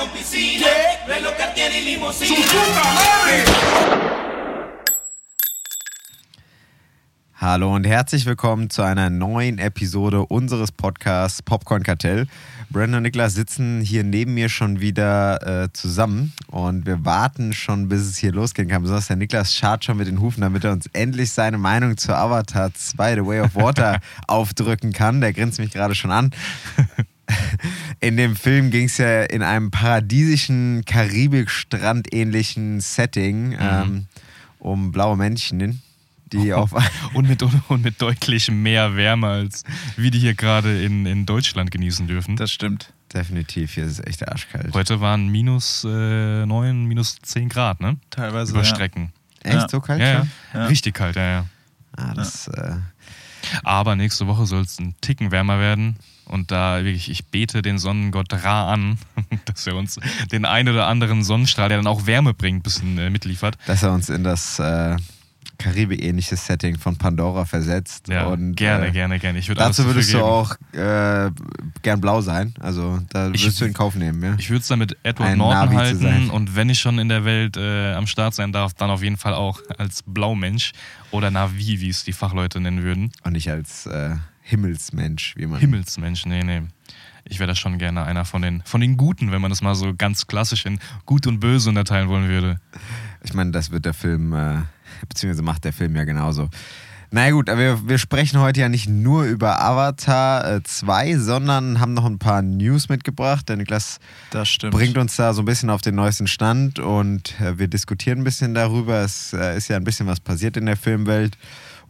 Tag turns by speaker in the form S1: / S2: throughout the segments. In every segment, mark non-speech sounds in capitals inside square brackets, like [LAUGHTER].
S1: con piscina, reloj Cartier y limusina.
S2: Hallo und herzlich willkommen zu einer neuen Episode unseres Podcasts Popcorn Kartell. Brandon und Niklas sitzen hier neben mir schon wieder äh, zusammen und wir warten schon, bis es hier losgehen kann. Besonders der Niklas schart schon mit den Hufen, damit er uns endlich seine Meinung zu Avatar 2, The Way of Water, [LAUGHS] aufdrücken kann. Der grinst mich gerade schon an. [LAUGHS] In dem Film ging es ja in einem paradiesischen, Karibik-Strand-ähnlichen Setting ähm, um blaue Männchen, die [LAUGHS] auf
S3: Und mit, und mit deutlich mehr Wärme, als wir die hier gerade in, in Deutschland genießen dürfen.
S4: Das stimmt.
S2: definitiv, hier ist es echt arschkalt.
S3: Heute waren minus äh, 9, minus 10 Grad, ne?
S4: Teilweise.
S3: Über
S4: ja.
S3: Strecken.
S2: Echt
S4: Ja.
S2: so kalt
S3: Ja? Ja. Richtig kalt, ja, ja.
S2: Ah, das, äh,
S3: Aber nächste Woche soll es ein Ticken wärmer werden. Und da wirklich, ich bete den Sonnengott Ra an, [LAUGHS] dass er uns den einen oder anderen Sonnenstrahl, der dann auch Wärme bringt, ein bisschen äh, mitliefert.
S2: dass er uns in das äh, Karibik-ähnliche Setting von Pandora versetzt.
S3: Ja,
S2: und,
S3: gerne,
S2: äh,
S3: gerne, gerne. Ich
S2: Dazu würdest du auch äh, gern blau sein. Also da
S3: Ich-
S2: würdest du in Kauf nehmen, ja?
S3: Ich würde es dann mit Edward
S2: Ein
S3: Norton
S2: Navi
S3: halten und wenn ich schon in der Welt äh, am Start sein darf, dann auf jeden Fall auch als Blaumensch oder Navi, wie es die Fachleute nennen würden.
S2: Und nicht als äh, Himmelsmensch, wie man.
S3: Himmelsmensch, nee, nee. Ich wäre da schon gerne einer von den, von den Guten, wenn man das mal so ganz klassisch in Gut und Böse unterteilen wollen würde.
S2: Ich meine, das wird der Film, äh, [LAUGHS] beziehungsweise macht der Film ja genauso. Na gut, aber wir, wir sprechen heute ja nicht nur über Avatar äh, 2, sondern haben noch ein paar News mitgebracht. Der Niklas
S4: Das stimmt.
S2: bringt uns da so ein bisschen auf den neuesten Stand und äh, wir diskutieren ein bisschen darüber. Es äh, ist ja ein bisschen was passiert in der Filmwelt.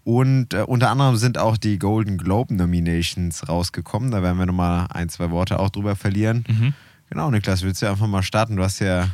S2: Und äh, unter anderem sind auch die Golden Globe Nominations rausgekommen. Da werden wir nochmal ein, zwei Worte auch drüber verlieren.
S3: Mhm.
S2: Genau, Niklas, willst du einfach mal starten? Du hast ja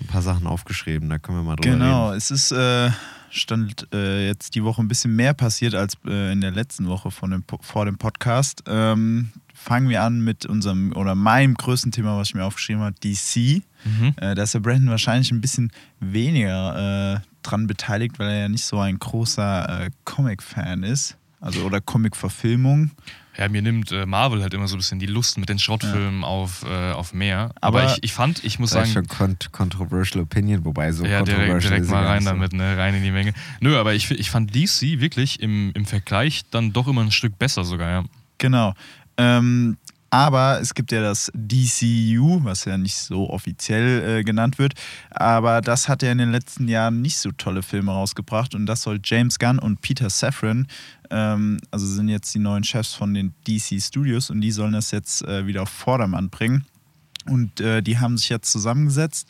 S2: ein paar Sachen aufgeschrieben, da können wir mal drüber
S4: Genau,
S2: reden.
S4: es ist äh, stand äh, jetzt die Woche ein bisschen mehr passiert als äh, in der letzten Woche von dem, vor dem Podcast. Ähm, fangen wir an mit unserem oder meinem größten Thema, was ich mir aufgeschrieben habe, DC.
S3: Mhm.
S4: Äh, da ist der Brandon wahrscheinlich ein bisschen weniger äh, dran beteiligt, weil er ja nicht so ein großer äh, Comic-Fan ist. Also oder Comic-Verfilmung.
S3: Ja, mir nimmt äh, Marvel halt immer so ein bisschen die Lust mit den Schrottfilmen auf, äh, auf mehr. Aber,
S4: Aber-
S3: ich, ich fand, ich muss
S2: Das ist
S3: sagen,
S2: schon cont controversial Opinion, wobei so
S3: ja,
S2: controversial
S3: direkt, direkt mal rein damit, ne? rein in die Menge. Nö, aber ich, ich fand DC wirklich im, im Vergleich dann doch immer ein Stück besser sogar, ja.
S4: Genau. Ähm, aber es gibt ja das DCU, was ja nicht so offiziell äh, genannt wird. Aber das hat ja in den letzten Jahren nicht so tolle Filme rausgebracht. Und das soll James Gunn und Peter Safran, ähm, also sind jetzt die neuen Chefs von den DC Studios und die sollen das jetzt äh, wieder auf Vordermann bringen. Und äh, die haben sich jetzt zusammengesetzt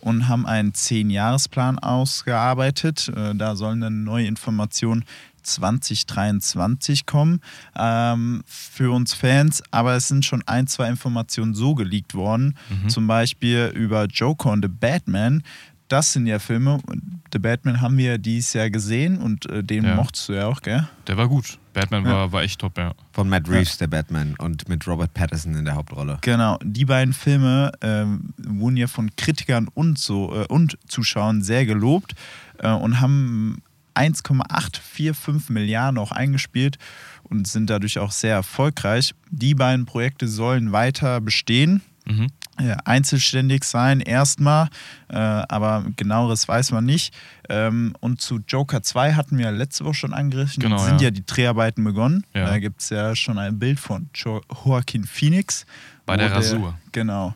S4: und haben einen 10-Jahres-Plan ausgearbeitet. Äh, da sollen dann neue Informationen 2023 kommen ähm, für uns Fans. Aber es sind schon ein, zwei Informationen so geleakt worden. Zum Beispiel über Joker und The Batman. Das sind ja Filme. The Batman haben wir dieses Jahr gesehen und äh, den
S3: Ja.
S4: mochtest du ja auch, gell?
S3: Der war gut. Batman
S4: Ja.
S3: war, war echt top, ja.
S2: Von Matt Reeves, der Batman, und mit Robert Pattinson in der Hauptrolle.
S4: Genau, die beiden Filme ähm, wurden ja von Kritikern und so äh, und Zuschauern sehr gelobt äh, und haben 1,845 Milliarden auch eingespielt und sind dadurch auch sehr erfolgreich. Die beiden Projekte sollen weiter bestehen.
S3: Mhm.
S4: einzelständig sein erstmal, äh, aber genaueres weiß man nicht. Ähm, und zu Joker 2 hatten wir letzte Woche schon angerissen,
S3: Genau,
S4: sind
S3: ja.
S4: ja die Dreharbeiten begonnen.
S3: Ja.
S4: Da gibt es ja schon ein Bild von jo Joaquin Phoenix.
S3: Bei der Rasur.
S4: Genau.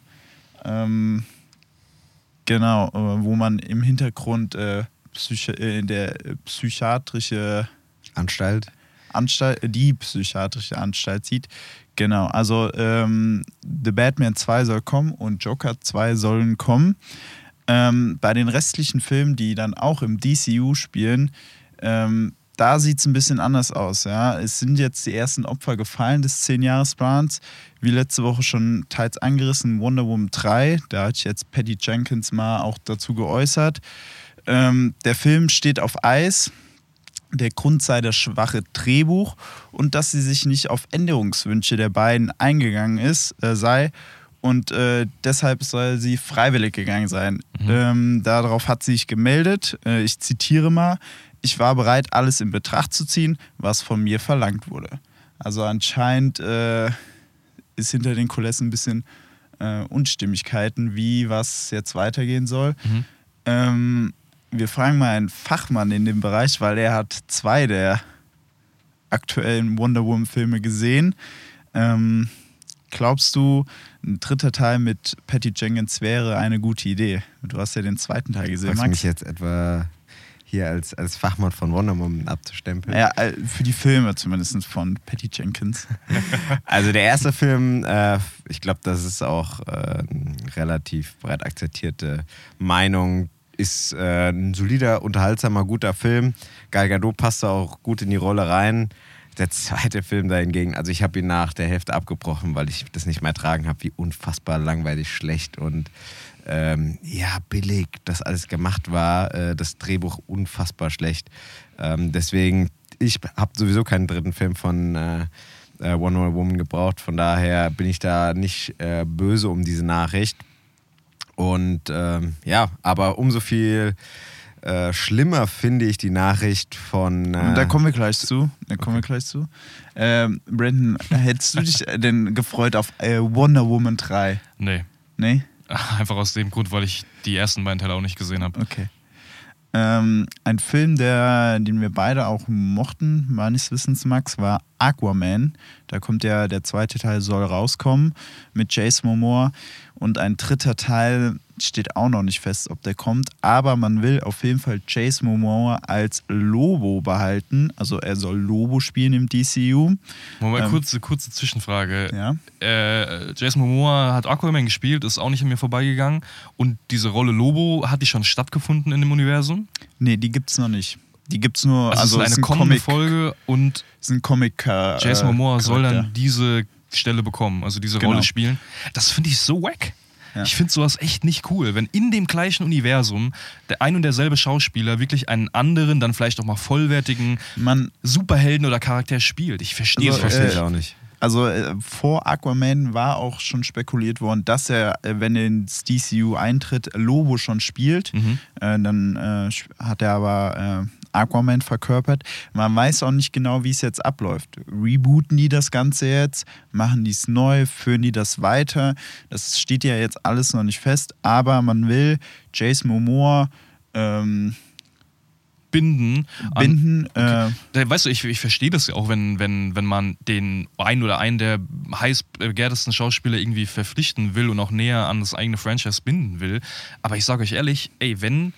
S4: Ähm, genau, äh, wo man im Hintergrund äh, Psychi äh, der äh, psychiatrische
S2: Anstalt.
S4: Anstalt, die psychiatrische Anstalt sieht. Genau, also ähm, The Batman 2 soll kommen und Joker 2 sollen kommen. Ähm, bei den restlichen Filmen, die dann auch im DCU spielen, ähm, da sieht es ein bisschen anders aus. Ja? Es sind jetzt die ersten Opfer gefallen des 10-Jahres-Plans. Wie letzte Woche schon teils angerissen, Wonder Woman 3. Da hat sich jetzt Patty Jenkins mal auch dazu geäußert. Ähm, der Film steht auf Eis. Der Grund sei das schwache Drehbuch und dass sie sich nicht auf Änderungswünsche der beiden eingegangen ist, äh, sei. Und äh, deshalb soll sie freiwillig gegangen sein. Ähm, darauf hat sie sich gemeldet. Äh, ich zitiere mal: Ich war bereit, alles in Betracht zu ziehen, was von mir verlangt wurde. Also anscheinend äh, ist hinter den Kulissen ein bisschen äh, Unstimmigkeiten, wie was jetzt weitergehen soll.
S3: Mhm.
S4: Ähm, wir fragen mal einen Fachmann in dem Bereich, weil er hat zwei der aktuellen Wonder Woman-Filme gesehen. Ähm, glaubst du, ein dritter Teil mit Patty Jenkins wäre eine gute Idee? Du hast ja den zweiten Teil gesehen,
S2: Fragst du mich jetzt etwa hier als, als Fachmann von Wonder Woman abzustempeln?
S4: Ja, äh, für die Filme zumindest von Patty Jenkins. [LAUGHS]
S2: Also der erste Film, äh, ich glaube, das ist auch äh, eine relativ breit akzeptierte Meinung, ist äh, ein solider, unterhaltsamer, guter Film. Gal Gadot passt auch gut in die Rolle rein. Der zweite Film dahingegen, also ich habe ihn nach der Hälfte abgebrochen, weil ich das nicht mehr ertragen habe, wie unfassbar langweilig, schlecht und ähm, ja, billig das alles gemacht war. Äh, das Drehbuch unfassbar schlecht. Ähm, deswegen, ich habe sowieso keinen dritten Film von äh, äh, Wonder Woman gebraucht. Von daher bin ich da nicht äh, böse um diese Nachricht. Und ähm, ja, aber umso viel äh, schlimmer finde ich die Nachricht von. Äh,
S4: da kommen wir gleich zu. Da kommen wir gleich zu. Ähm, Brandon, hättest du dich denn gefreut auf äh, Wonder Woman 3?
S3: Nee.
S4: Nee? [LAUGHS]
S3: Einfach aus dem Grund, weil ich die ersten beiden Teile auch nicht gesehen habe.
S4: Okay. Ähm, ein Film, der, den wir beide auch mochten, meines Wissens, Max, war Aquaman. Da kommt ja der zweite Teil soll rauskommen mit Jason Momoa. Und ein dritter Teil steht auch noch nicht fest, ob der kommt. Aber man will auf jeden Fall Jason Momoa als Lobo behalten. Also er soll Lobo spielen im DCU.
S3: Moment,
S4: Ähm,
S3: kurze, kurze Zwischenfrage.
S4: Ja.
S3: Äh, Jason Momoa hat Aquaman gespielt, ist auch nicht an mir vorbeigegangen. Und diese Rolle Lobo, hat die schon stattgefunden in dem Universum?
S4: Nee, die gibt's noch nicht. Die gibt's nur,
S3: Also,
S4: also,
S3: es
S4: es
S3: ist
S4: ist
S3: eine
S4: ein
S3: kommende
S4: Comic,
S3: Folge und
S4: es ist ein Comic äh,
S3: Jason Momoa soll dann diese Stelle bekommen, also diese
S4: Genau.
S3: Rolle spielen. Das finde ich so wack.
S4: Ja.
S3: Ich finde sowas echt nicht cool, wenn in dem gleichen Universum der ein und derselbe Schauspieler wirklich einen anderen, dann vielleicht auch mal vollwertigen
S4: Man,
S3: Superhelden oder Charakter spielt. Ich verstehe
S4: Also,
S3: es
S2: ich auch nicht.
S4: Also äh, vor Aquaman war auch schon spekuliert worden, dass er, äh, wenn er ins DCU eintritt, Lobo schon spielt.
S3: Mhm.
S4: Äh, dann äh, hat er aber äh, Aquaman verkörpert. Man weiß auch nicht genau, wie es jetzt abläuft. Rebooten die das Ganze jetzt? Machen die es neu? Führen die das weiter? Das steht ja jetzt alles noch nicht fest. Aber man will Jason Momoa ähm,
S3: Binden. an-
S4: binden. Äh,
S3: Weißt du, ich, ich verstehe das ja auch, wenn, wenn, wenn man den einen oder einen der heiß begehrtesten Schauspieler irgendwie verpflichten will und auch näher an das eigene Franchise binden will. Aber ich sage euch ehrlich, ey, wenn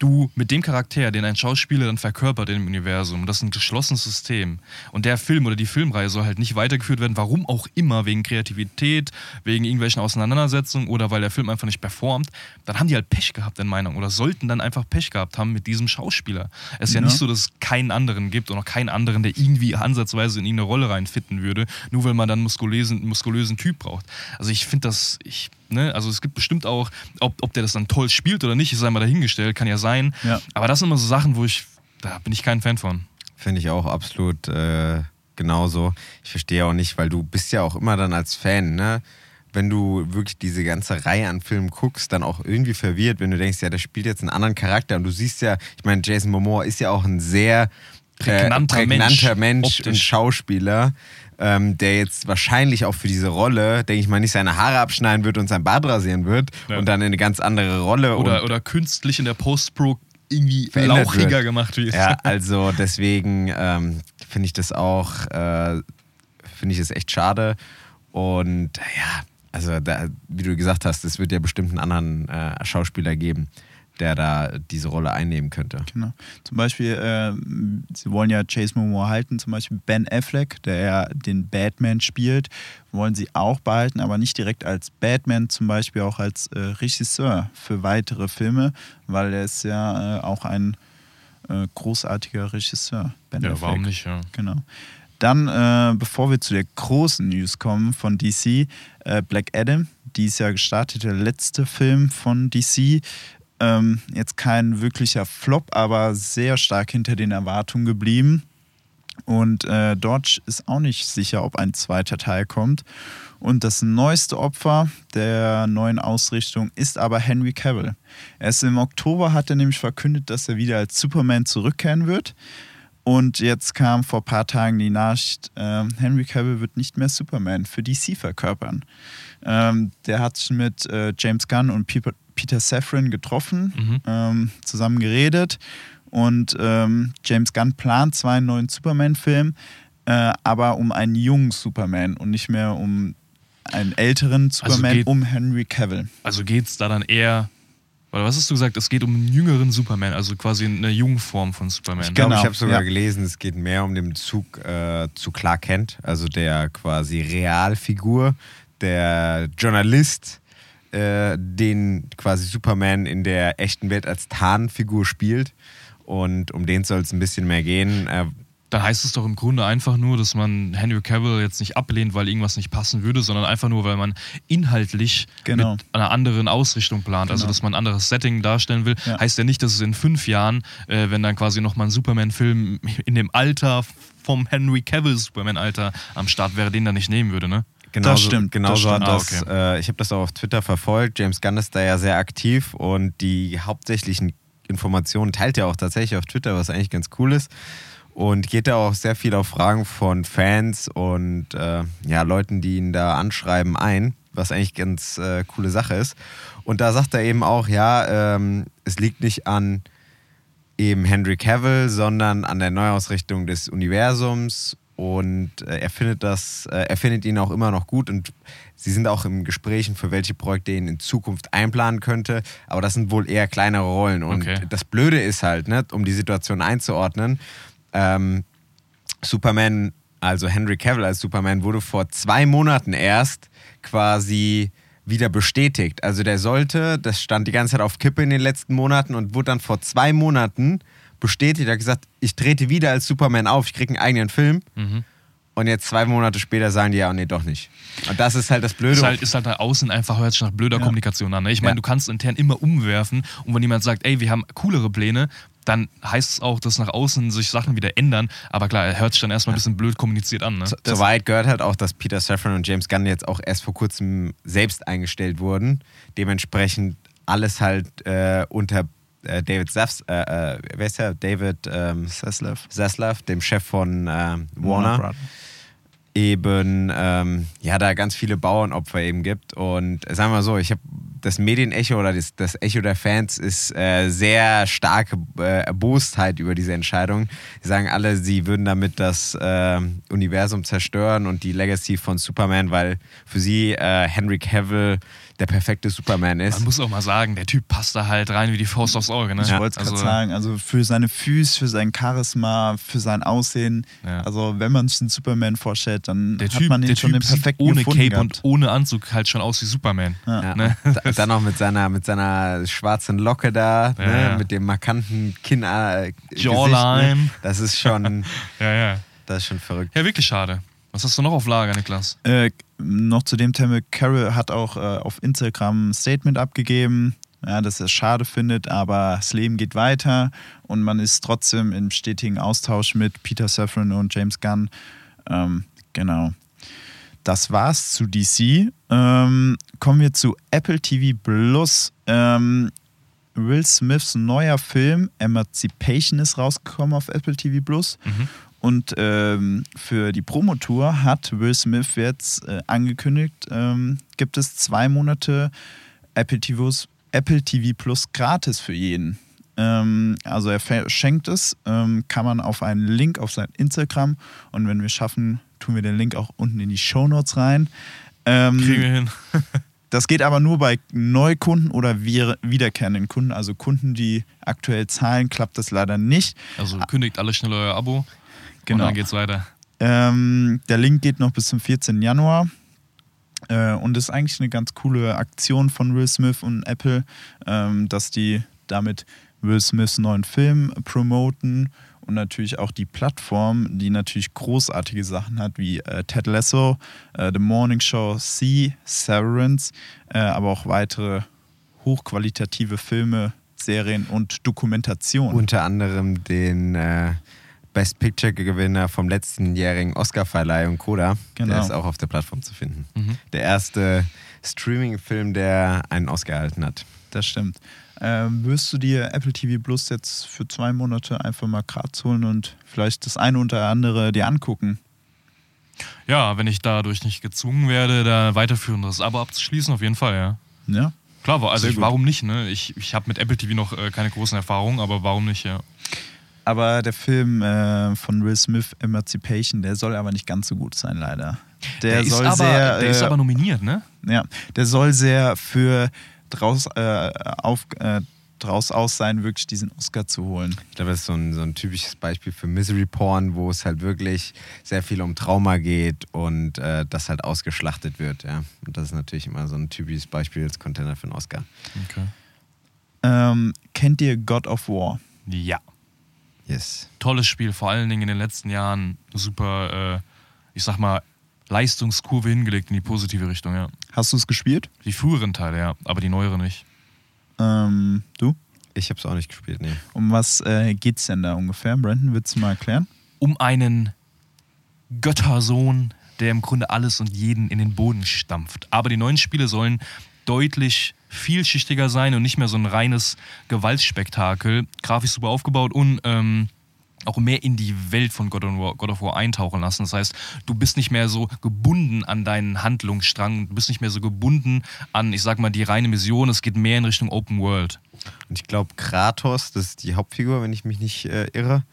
S3: du mit dem Charakter, den ein Schauspieler dann verkörpert im Universum, das ist ein geschlossenes System und der Film oder die Filmreihe soll halt nicht weitergeführt werden, warum auch immer, wegen Kreativität, wegen irgendwelchen Auseinandersetzungen oder weil der Film einfach nicht performt, dann haben die halt Pech gehabt in Meinung oder sollten dann einfach Pech gehabt haben mit diesem Schauspieler. Es ist ja,
S4: Ja.
S3: nicht so, dass es keinen anderen gibt und auch keinen anderen, der irgendwie ansatzweise in irgendeine Rolle reinfitten würde, nur weil man dann einen muskulösen, muskulösen Typ braucht. Also ich finde das, ich, ne, also es gibt bestimmt auch, ob, ob der das dann toll spielt oder nicht, ist einmal dahingestellt, kann ja sein.
S4: Ja.
S3: Aber das sind immer so Sachen, wo ich, da bin ich kein Fan von.
S2: Finde ich auch absolut äh, genauso. Ich verstehe auch nicht, weil du bist ja auch immer dann als Fan, ne? Wenn du wirklich diese ganze Reihe an Filmen guckst, dann auch irgendwie verwirrt, wenn du denkst, ja, der spielt jetzt einen anderen Charakter und du siehst ja, ich meine, Jason Momoa ist ja auch ein sehr
S3: Prägnanter
S2: äh, prägnanter
S3: Mensch,
S2: Mensch, und. Schauspieler, ähm, der jetzt wahrscheinlich auch für diese Rolle, denke ich mal, nicht seine Haare abschneiden wird und sein Bart rasieren wird
S3: Ja.
S2: und dann in eine ganz andere Rolle
S3: Oder, oder künstlich in der Post-Pro irgendwie lauchiger
S2: wird.
S3: gemacht wird.
S2: Ja, [LAUGHS] also deswegen ähm, finde ich das auch, äh, finde ich es echt schade. Und ja, also da, wie du gesagt hast, es wird ja bestimmt einen anderen äh, Schauspieler geben, der da diese Rolle einnehmen könnte.
S4: Genau. Zum Beispiel, äh, sie wollen ja Chase Momoa halten, zum Beispiel Ben Affleck, der ja den Batman spielt, wollen sie auch behalten, aber nicht direkt als Batman, zum Beispiel auch als äh, Regisseur für weitere Filme, weil er ist ja äh, auch ein äh, großartiger Regisseur. Ben
S3: Ja,
S4: Affleck.
S3: warum nicht, ja.
S4: Genau. Dann, äh, bevor wir zu der großen News kommen von DC, äh, Black Adam, dies Jahr gestartet, der letzte Film von DC. Ähm, jetzt kein wirklicher Flop, aber sehr stark hinter den Erwartungen geblieben. Und äh, dort ist auch nicht sicher, ob ein zweiter Teil kommt. Und das neueste Opfer der neuen Ausrichtung ist aber Henry Cavill. Erst im Oktober hat er nämlich verkündet, dass er wieder als Superman zurückkehren wird. Und jetzt kam vor ein paar Tagen die Nachricht, äh, Henry Cavill wird nicht mehr Superman für DC verkörpern. Ähm, der hat sich mit äh, James Gunn und Peter, Peter Safran getroffen,
S3: Mhm.
S4: ähm, zusammen geredet. Und ähm, James Gunn plant zwar einen neuen Superman-Film, äh, aber um einen jungen Superman und nicht mehr um einen älteren Superman,
S3: geht-
S4: um Henry Cavill.
S3: Also geht es da dann eher. Oder was hast du gesagt? Es geht um einen jüngeren Superman, also quasi eine Jungform von Superman.
S2: Ich glaube,
S4: Genau,
S2: ich habe sogar
S4: ja.
S2: gelesen, es geht mehr um den Bezug äh, zu Clark Kent, also der quasi Realfigur, der Journalist, äh, den quasi Superman in der echten Welt als Tarnfigur spielt. Und um den soll es ein bisschen mehr gehen. Äh,
S3: Dann heißt es doch im Grunde einfach nur, dass man Henry Cavill jetzt nicht ablehnt, weil irgendwas nicht passen würde, sondern einfach nur, weil man inhaltlich
S4: Genau.
S3: mit einer anderen Ausrichtung plant. Also,
S4: Genau.
S3: dass man ein anderes Setting darstellen will.
S4: Ja.
S3: Heißt ja nicht, dass es in fünf Jahren, äh, wenn dann quasi nochmal ein Superman-Film in dem Alter vom Henry Cavill Superman-Alter am Start wäre, den dann nicht nehmen würde, ne?
S2: Genauso,
S4: Das stimmt,
S2: Genauso
S4: das
S3: stimmt.
S2: das,
S3: Ah,
S2: äh, ich habe das auch auf Twitter verfolgt. James Gunn ist da ja sehr aktiv und die hauptsächlichen Informationen teilt er auch tatsächlich auf Twitter, was eigentlich ganz cool ist. Und geht da auch sehr viel auf Fragen von Fans und äh, ja, Leuten, die ihn da anschreiben, ein, was eigentlich ganz äh, coole Sache ist. Und da sagt er eben auch, ja, ähm, es liegt nicht an eben Henry Cavill, sondern an der Neuausrichtung des Universums und äh, er findet das, äh, er findet ihn auch immer noch gut und sie sind auch im Gesprächen, für welche Projekte er ihn in Zukunft einplanen könnte, aber das sind wohl eher kleinere Rollen und
S3: Okay.
S2: das Blöde ist halt, ne, um die Situation einzuordnen, ähm, Superman, also Henry Cavill als Superman, wurde vor zwei Monaten erst quasi wieder bestätigt. Also der sollte, das stand die ganze Zeit auf Kippe in den letzten Monaten und wurde dann vor zwei Monaten bestätigt. Er hat gesagt, ich trete wieder als Superman auf, ich kriege einen eigenen Film.
S3: Mhm.
S2: Und jetzt zwei Monate später sagen die ja, nee, doch nicht. Und das ist halt das Blöde.
S3: Ist halt, ist halt nach außen einfach, hört sich nach blöder
S4: Ja.
S3: Kommunikation an. Ne? Ich meine,
S2: Ja.
S3: du kannst intern immer umwerfen und wenn jemand sagt, ey, wir haben coolere Pläne, dann heißt es auch, dass nach außen sich Sachen wieder ändern. Aber klar, er hört sich dann erstmal ein bisschen blöd kommuniziert an. Ne?
S2: Soweit gehört halt auch, dass Peter Safran und James Gunn jetzt auch erst vor kurzem selbst eingestellt wurden. Dementsprechend alles halt äh, unter äh, David Zaffs, äh, wer ist der? David ähm,
S4: Zaslav.
S2: Zaslav, dem Chef von ähm, Warner,
S4: Brothers.
S2: eben ähm, ja da ganz viele Bauernopfer eben gibt. Und sagen wir mal so, ich habe das Medienecho oder das, das Echo der Fans ist äh, sehr starke äh, Erbostheit über diese Entscheidung. Sie sagen alle, sie würden damit das äh, Universum zerstören und die Legacy von Superman, weil für sie äh, Henry Cavill der perfekte Superman ist.
S3: Man muss auch mal sagen, der Typ passt da halt rein wie die Faust aufs Auge. Ne?
S4: Ich wollte es
S3: also,
S4: gerade sagen, also für seine Füße, für sein Charisma, für sein Aussehen.
S3: Ja.
S4: Also wenn man sich einen Superman vorstellt, dann
S3: Der
S4: hat
S3: Typ,
S4: man ihn schon
S3: typ
S4: den perfekten
S3: ohne
S4: gefunden
S3: Cape
S4: gehabt.
S3: und ohne Anzug halt schon aus wie Superman.
S2: Ja.
S3: Ne?
S2: Da- Dann noch mit seiner, mit seiner schwarzen Locke da,
S3: Ja,
S2: ne?
S3: ja.
S2: mit dem markanten Kinn. Äh, Gesicht,
S3: Jawline.
S2: Ne? Das ist schon, [LAUGHS]
S3: Ja, ja.
S2: das ist schon verrückt.
S3: Ja, wirklich schade. Was hast du noch auf Lager, Niklas?
S4: Äh, noch zu dem Thema, Carol hat auch äh, auf Instagram ein Statement abgegeben, ja, dass er es schade findet, aber das Leben geht weiter und man ist trotzdem im stetigen Austausch mit Peter Safran und James Gunn. Ähm, genau. Das war's zu DC. Ähm, kommen wir zu Apple TV Plus. Ähm, Will Smiths neuer Film Emancipation ist rausgekommen auf Apple TV Plus. Und ähm, für die Promotour hat Will Smith jetzt äh, angekündigt, ähm, gibt es zwei Monate Apple, TVs, Apple TV Plus gratis für jeden. Ähm, also er verschenkt es, ähm, kann man auf einen Link auf sein Instagram und wenn wir schaffen, tun wir den Link auch unten in die Show Notes rein. Ähm,
S3: Kriegen wir hin. [LAUGHS]
S4: das geht aber nur bei Neukunden oder wiederkehrenden Kunden. Also Kunden, die aktuell zahlen, klappt das leider nicht.
S3: Also kündigt alle schnell euer Abo
S4: Genau.
S3: und dann geht's weiter.
S4: Ähm, der Link geht noch bis zum 14. Januar. Äh, und ist eigentlich eine ganz coole Aktion von Will Smith und Apple, ähm, dass die damit Will Smiths neuen Film promoten und natürlich auch die Plattform, die natürlich großartige Sachen hat, wie äh, Ted Lasso, äh, The Morning Show, C, Severance, äh, aber auch weitere hochqualitative Filme, Serien und Dokumentationen.
S2: Unter anderem den Best Picture-Gewinner vom letztenjährigen Oscar-Verleihung Coda.
S4: Genau.
S2: Der ist auch auf der Plattform zu finden.
S3: Mhm.
S2: Der erste Streaming-Film, der einen Oscar erhalten hat.
S4: Das stimmt. Ähm, wirst du dir Apple TV Plus jetzt für zwei Monate einfach mal gratis holen und vielleicht das eine oder andere dir angucken?
S3: Ja, wenn ich dadurch nicht gezwungen werde, da weiterführendes Abo abzuschließen, auf jeden Fall, ja.
S4: Ja?
S3: Klar, also ich, warum nicht, ne? Ich, ich habe mit Apple TV noch äh, keine großen Erfahrungen, aber warum nicht, ja.
S4: Aber der Film äh, von Will Smith, Emancipation, der soll aber nicht ganz so gut sein, leider. Der,
S3: ist
S4: soll
S3: aber,
S4: sehr,
S3: der ist
S4: äh,
S3: aber nominiert, ne?
S4: ja, der soll sehr für draus, äh, auf, äh, draus aus sein, wirklich diesen Oscar zu holen.
S2: Ich glaube, das ist so ein, so ein typisches Beispiel für Misery Porn, wo es halt wirklich sehr viel um Trauma geht und äh, das halt ausgeschlachtet wird. Ja. Und das ist natürlich immer so ein typisches Beispiel als Contender für einen Oscar.
S3: Okay.
S4: Ähm, kennt ihr God of War?
S3: Ja.
S2: Yes.
S3: Tolles Spiel, vor allen Dingen in den letzten Jahren super, äh, ich sag mal, Leistungskurve hingelegt in die positive Richtung, ja.
S4: Hast du es gespielt?
S3: Die früheren Teile, ja, aber die neueren nicht.
S4: Ähm, du?
S2: Ich habe es auch nicht gespielt, nee.
S4: Um was äh, geht's denn da ungefähr? Brandon, willst du mal erklären?
S3: Um einen Göttersohn, der im Grunde alles und jeden in den Boden stampft. Aber die neuen Spiele sollen deutlich vielschichtiger sein und nicht mehr so ein reines Gewaltspektakel. Grafisch super aufgebaut und ähm, auch mehr in die Welt von God of, War, eintauchen lassen. Das heißt, du bist nicht mehr so gebunden an deinen Handlungsstrang, du bist nicht mehr so gebunden an, ich sag mal, die reine Mission. Es geht mehr in Richtung Open World.
S2: Und ich glaube, Kratos, das ist die Hauptfigur, wenn ich mich nicht äh, irre,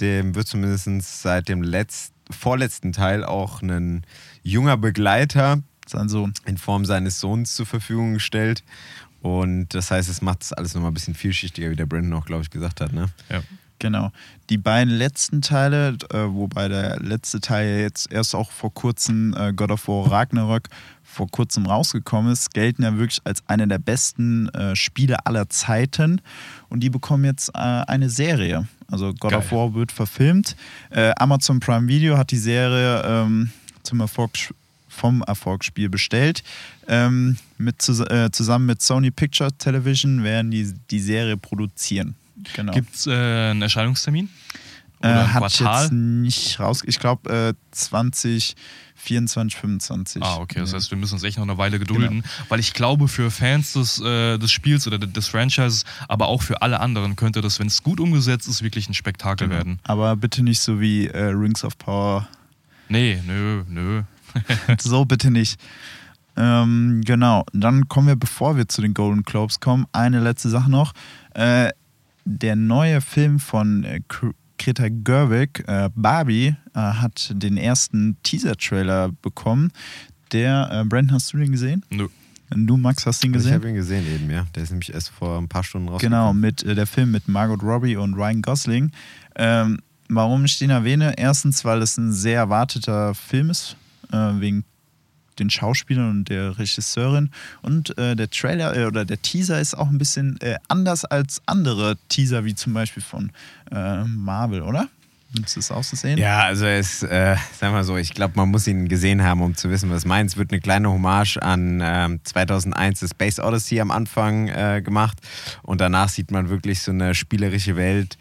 S2: dem wird zumindest seit dem letzt, vorletzten Teil auch ein junger Begleiter
S4: Sein Sohn.
S2: in Form seines Sohns zur Verfügung gestellt. Und das heißt, es macht das alles nochmal ein bisschen vielschichtiger, wie der Brandon auch, glaube ich, gesagt hat. Ne?
S3: Ja.
S4: Genau. Die beiden letzten Teile, äh, wobei der letzte Teil jetzt erst auch vor kurzem äh, God of War Ragnarök vor kurzem rausgekommen ist, gelten ja wirklich als eine der besten äh, Spiele aller Zeiten. Und die bekommen jetzt äh, eine Serie. Also God
S3: Geil.
S4: of War wird verfilmt. Äh, Amazon Prime Video hat die Serie ähm, zum Erfolg, vom Erfolgsspiel bestellt. Ähm, mit, äh, zusammen mit Sony Picture Television werden die die Serie produzieren. Genau.
S3: Gibt es äh, einen Erscheinungstermin?
S4: Äh,
S3: Oder ein
S4: hat
S3: Quartal?
S4: jetzt nicht raus. Ich glaube äh, 2024, 25.
S3: Ah, okay. Das heißt, wir müssen uns echt noch eine Weile gedulden, weil ich glaube, für Fans des, äh, des Spiels oder des Franchises, aber auch für alle anderen könnte das, wenn es gut umgesetzt ist, wirklich ein Spektakel
S4: Genau.
S3: werden.
S4: Aber bitte nicht so wie äh, Rings of Power.
S3: Nee, nö, nö. [LAUGHS]
S4: so bitte nicht. Ähm, genau. Dann kommen wir, bevor wir zu den Golden Globes kommen, eine letzte Sache noch. Äh, der neue Film von äh, Gr- Greta Gerwig, äh, Barbie, äh, hat den ersten Teaser-Trailer bekommen. Der, äh, Brandon, hast du den gesehen?
S3: nö.
S4: Du, Max, hast du ihn
S2: Also ich
S4: gesehen?
S2: habe ihn gesehen eben, ja. Der ist nämlich erst vor ein paar Stunden
S4: Genau,
S2: rausgekommen.
S4: mit äh, der Film mit Margot Robbie und Ryan Gosling. Ähm, warum ich den erwähne? Erstens, weil es ein sehr erwarteter Film ist, äh, wegen den Schauspielern und der Regisseurin. Und äh, der Trailer äh, oder der Teaser ist auch ein bisschen äh, anders als andere Teaser, wie zum Beispiel von äh, Marvel, oder? Du das auch so sehen?
S2: Ja, also es, äh, sag mal so, ich glaube, man muss ihn gesehen haben, um zu wissen, was meint. Es wird eine kleine Hommage an ähm, 2001 The Space Odyssey am Anfang äh, gemacht und danach sieht man wirklich so eine spielerische Welt,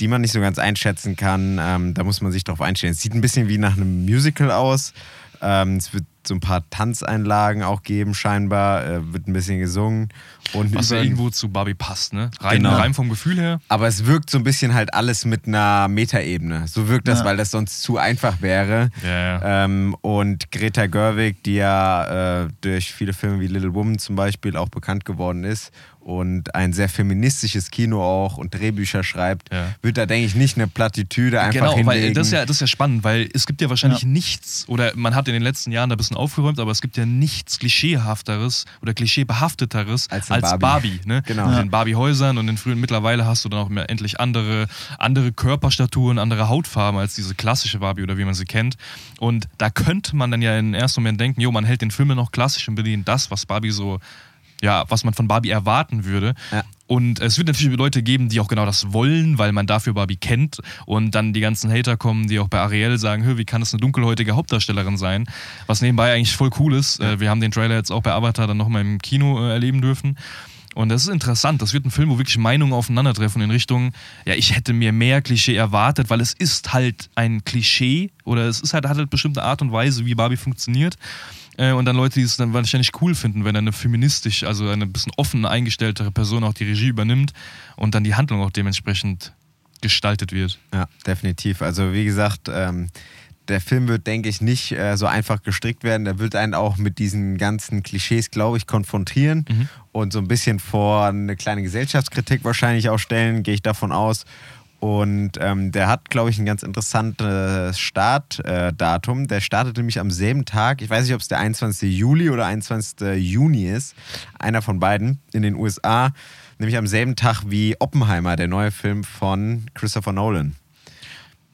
S2: die man nicht so ganz einschätzen kann. Ähm, da muss man sich drauf einstellen. Es sieht ein bisschen wie nach einem Musical aus. Ähm, es wird so ein paar Tanzeinlagen auch geben, scheinbar. Äh, wird ein bisschen gesungen. Und
S3: Was ja irgendwo zu Barbie passt, ne? Rein,
S2: Genau.
S3: rein vom Gefühl her.
S2: aber es wirkt so ein bisschen halt alles mit einer Metaebene. So wirkt das,
S4: Ja.
S2: weil das sonst zu einfach wäre.
S3: Ja.
S2: Ähm, und Greta Gerwig, die ja äh, durch viele Filme wie Little Woman zum Beispiel auch bekannt geworden ist und ein sehr feministisches Kino auch und Drehbücher schreibt,
S3: Ja.
S2: wird da, denke ich, nicht eine Plattitüde einfach
S3: Genau,
S2: hinlegen.
S3: weil das ist, ja, das ist ja spannend, weil es gibt ja wahrscheinlich
S4: Ja.
S3: nichts, oder man hat in den letzten Jahren da ein bisschen aufgeräumt, aber es gibt ja nichts Klischeehafteres oder Klischeebehafteteres
S2: Als
S3: als, Barbie.
S2: Barbie.
S3: ne?
S2: Genau.
S3: In
S2: Ja.
S3: den Barbie-Häusern und in frühen mittlerweile hast du dann auch mehr, endlich andere, andere Körperstaturen, andere Hautfarben als diese klassische Barbie oder wie man sie kennt. Und da könnte man dann ja im ersten Moment denken, jo, man hält den Film noch klassisch und bedient das, was Barbie so ja, was man von Barbie erwarten würde.
S2: Ja.
S3: Und es wird natürlich Leute geben, die auch genau das wollen, weil man dafür Barbie kennt. Und dann die ganzen Hater kommen, die auch bei Ariel sagen, "Hö, wie kann das eine dunkelhäutige Hauptdarstellerin sein? Was nebenbei eigentlich voll cool ist. Äh, Wir haben den Trailer jetzt auch bei Avatar dann nochmal im Kino äh, erleben dürfen. Und das ist interessant. Das wird ein Film, wo wirklich Meinungen aufeinandertreffen in Richtung, ja, ich hätte mir mehr Klischee erwartet, weil es ist halt ein Klischee oder es ist halt, hat halt bestimmte Art und Weise, wie Barbie funktioniert. Äh, und dann Leute, die es dann wahrscheinlich cool finden, wenn eine feministisch, also eine bisschen offen eingestelltere Person auch die Regie übernimmt und dann die Handlung auch dementsprechend gestaltet wird.
S2: Ja, definitiv. Also wie gesagt, ähm, der Film wird, denke ich, nicht äh, so einfach gestrickt werden. Der wird einen auch mit diesen ganzen Klischees, glaube ich, konfrontieren
S3: Mhm.
S2: und so ein bisschen vor eine kleine Gesellschaftskritik wahrscheinlich auch stellen, gehe ich davon aus. Und ähm, der hat, glaube ich, ein ganz interessantes Startdatum. der startet nämlich am selben Tag, ich weiß nicht, ob es der 21. Juli oder 21. Juni ist, einer von beiden in den USA, nämlich am selben Tag wie Oppenheimer, der neue Film von Christopher Nolan.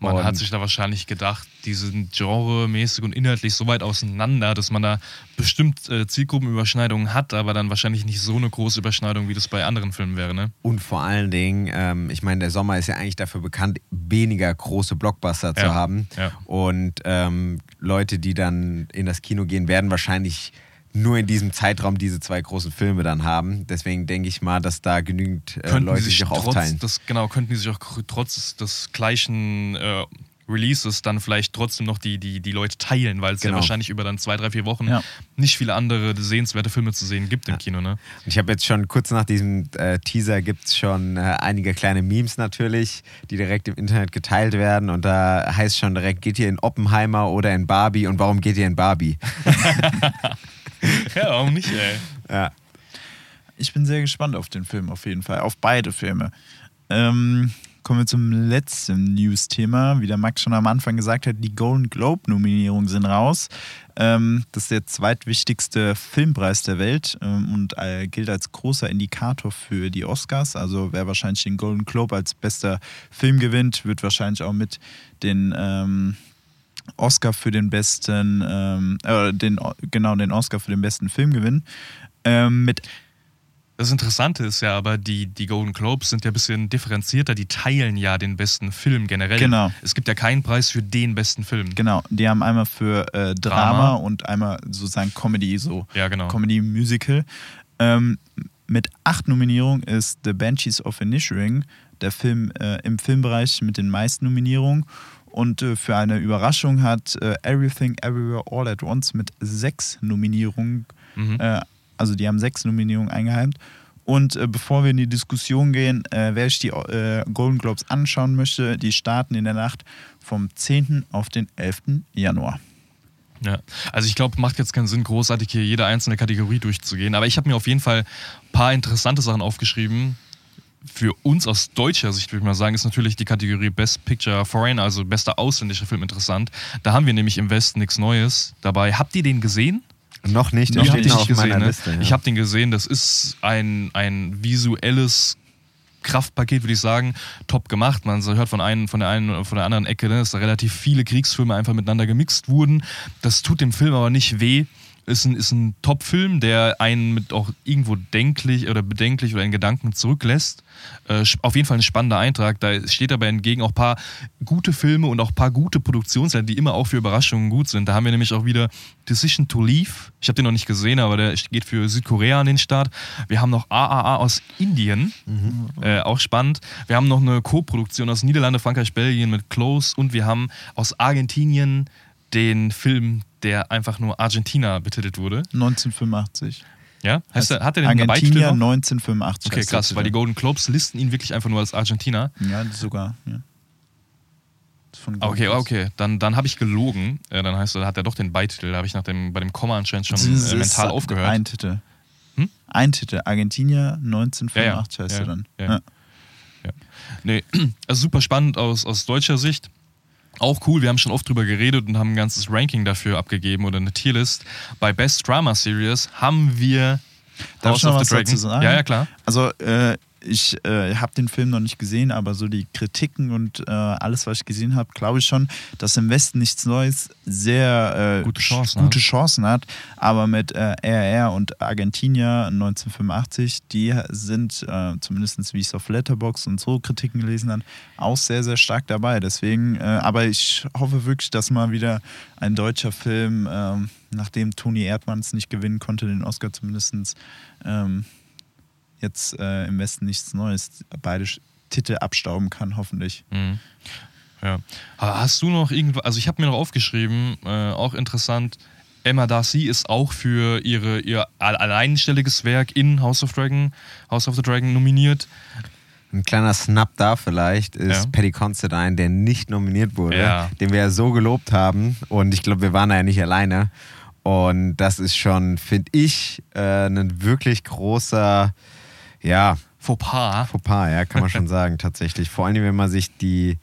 S3: Man
S2: Und-
S3: hat sich da wahrscheinlich gedacht, die sind genremäßig und inhaltlich so weit auseinander, dass man da bestimmt äh, Zielgruppenüberschneidungen hat, aber dann wahrscheinlich nicht so eine große Überschneidung, wie das bei anderen Filmen wäre, ne?
S2: Und vor allen Dingen, ähm, ich meine, der Sommer ist ja eigentlich dafür bekannt, weniger große Blockbuster zu
S3: Ja,
S2: haben.
S3: ja.
S2: Und ähm, Leute, die dann in das Kino gehen, werden wahrscheinlich nur in diesem Zeitraum diese zwei großen Filme dann haben. Deswegen denke ich mal, dass da genügend äh, Leute
S3: sie
S2: sich auch
S3: trotz
S2: aufteilen.
S3: des, genau, könnten die sich auch trotz des gleichen äh, Releases dann vielleicht trotzdem noch die, die, die Leute teilen, weil es
S2: Genau.
S3: ja wahrscheinlich über dann zwei, drei, vier Wochen
S4: Ja.
S3: nicht viele andere sehenswerte Filme zu sehen gibt im Kino, ne?
S2: Und ich habe jetzt schon kurz nach diesem äh, Teaser gibt es schon äh, einige kleine Memes natürlich, die direkt im Internet geteilt werden. Und da heißt schon direkt, geht ihr in Oppenheimer oder in Barbie? Und warum geht ihr in Barbie? [LAUGHS] [LAUGHS] [LAUGHS]
S3: Ja, warum nicht, ey?
S2: ja.
S4: Ich bin sehr gespannt auf den Film, auf jeden Fall. Auf beide Filme. Ähm, kommen wir zum letzten News-Thema. Wie der Max schon am Anfang gesagt hat, die Golden Globe-Nominierungen sind raus. Ähm, das ist der zweitwichtigste Filmpreis der Welt ähm, und äh, gilt als großer Indikator für die Oscars. Also wer wahrscheinlich den Golden Globe als bester Film gewinnt, wird wahrscheinlich auch mit den ähm, Oscar für den besten, ähm, äh, den, genau, den Oscar für den besten Film gewinnen. Ähm, mit
S3: Das Interessante ist ja aber, die, die Golden Globes sind ja ein bisschen differenzierter, die teilen ja den besten Film generell.
S4: Genau.
S3: Es gibt ja keinen Preis für den besten Film.
S4: Genau, die haben einmal für äh, Drama,
S3: Drama.
S4: und einmal sozusagen Comedy, so
S3: Ja, genau.
S4: Comedy-Musical. Ähm, mit acht Nominierungen ist The Banshees of Inisherin der Film äh, im Filmbereich mit den meisten Nominierungen. Und äh, für eine Überraschung hat äh, Everything Everywhere All at Once mit sechs Nominierungen,
S3: Mhm.
S4: äh, also die haben sechs Nominierungen eingeheimt. Und äh, bevor wir in die Diskussion gehen, äh, wer sich die äh, Golden Globes anschauen möchte, die starten in der Nacht vom 10. auf den 11. Januar.
S3: Ja, also ich glaube, macht jetzt keinen Sinn, großartig hier jede einzelne Kategorie durchzugehen. Aber ich habe mir auf jeden Fall ein paar interessante Sachen aufgeschrieben. Für uns aus deutscher Sicht, würde ich mal sagen, ist natürlich die Kategorie Best Picture Foreign, also bester ausländischer Film interessant. Da haben wir nämlich im Westen nichts Neues dabei. Habt ihr den gesehen?
S2: Noch nicht,
S3: habe
S2: steht
S3: den
S2: noch
S3: nicht
S2: auf
S3: gesehen.
S2: meiner
S3: Ne?
S2: Liste. Ja.
S3: Ich habe den gesehen. Das ist ein, ein visuelles Kraftpaket, würde ich sagen, top gemacht. Man hört von, einen, von der einen oder von der anderen Ecke, ne, dass da relativ viele Kriegsfilme einfach miteinander gemixt wurden. Das tut dem Film aber nicht weh. Ist ein, ist ein Top-Film, der einen mit auch irgendwo denklich oder bedenklich oder in Gedanken zurücklässt. Äh, auf jeden Fall ein spannender Eintrag. Da steht aber entgegen auch ein paar gute Filme und auch ein paar gute Produktionsländer, die immer auch für Überraschungen gut sind. Da haben wir nämlich auch wieder Decision to Leave. Ich habe den noch nicht gesehen, aber der geht für Südkorea an den Start. Wir haben noch AAA aus Indien, äh, auch spannend. Wir haben noch eine Co-Produktion aus Niederlande, Frankreich, Belgien mit Close und wir haben aus Argentinien den Film, der einfach nur Argentina betitelt wurde.
S4: 1985.
S3: Ja? Heißt der, hat er den Beititel noch?
S4: 1985.
S3: Okay,
S4: heißt
S3: krass, weil die. Golden Globes listen ihn wirklich einfach nur als Argentina.
S4: Ja, sogar. Ja.
S3: Okay, okay, dann, dann habe ich gelogen. Äh, dann heißt er, hat er doch den Beititel. Da habe ich nach dem, bei dem Komma anscheinend schon äh,
S4: ist
S3: mental aufgehört.
S4: Ein Titel.
S3: Hm?
S4: Ein Titel. Argentinier 1985 heißt
S3: ja,
S4: er dann.
S3: ja. Nee, [CLEARS THROAT] also super spannend aus, aus deutscher Sicht. Auch cool, wir haben schon oft drüber geredet und haben ein ganzes Ranking dafür abgegeben oder eine Tierlist. Bei Best Drama Series haben wir
S4: Darf ich noch was
S3: Dragon. Ja, ja, klar.
S4: Also, äh, ich äh, habe den Film noch nicht gesehen, aber so die Kritiken und äh, alles, was ich gesehen habe, glaube ich schon, dass im Westen nichts Neues sehr äh,
S3: Gute Chancen
S4: gute
S3: hat.
S4: Chancen hat. Aber mit äh, RR und Argentinier 1985, die sind, äh, zumindest wie ich es auf Letterbox und so Kritiken gelesen habe, auch sehr, sehr stark dabei. Deswegen, äh, aber ich hoffe wirklich, dass mal wieder ein deutscher Film, ähm, nachdem Toni Erdmanns nicht gewinnen konnte, den Oscar zumindest ähm, jetzt äh, im Westen nichts Neues beide Titel abstauben kann, hoffentlich.
S3: Mhm. Ja. Aber Hast du noch irgendwas, also ich habe mir noch aufgeschrieben, äh, auch interessant, Emma Darcy ist auch für ihre, ihr all- alleinstelliges Werk in House of Dragon, House of the Dragon nominiert.
S2: Ein kleiner Snap da vielleicht ist
S3: Ja.
S2: Paddy Considine, der nicht nominiert wurde,
S3: Ja.
S2: den wir ja so gelobt haben. Und ich glaube, wir waren da ja nicht alleine. Und das ist schon, finde ich, äh, ein wirklich großer, ja,
S3: Fauxpas.
S2: Fauxpas, ja, kann man schon [LAUGHS] sagen, tatsächlich. Vor allem, wenn man sich die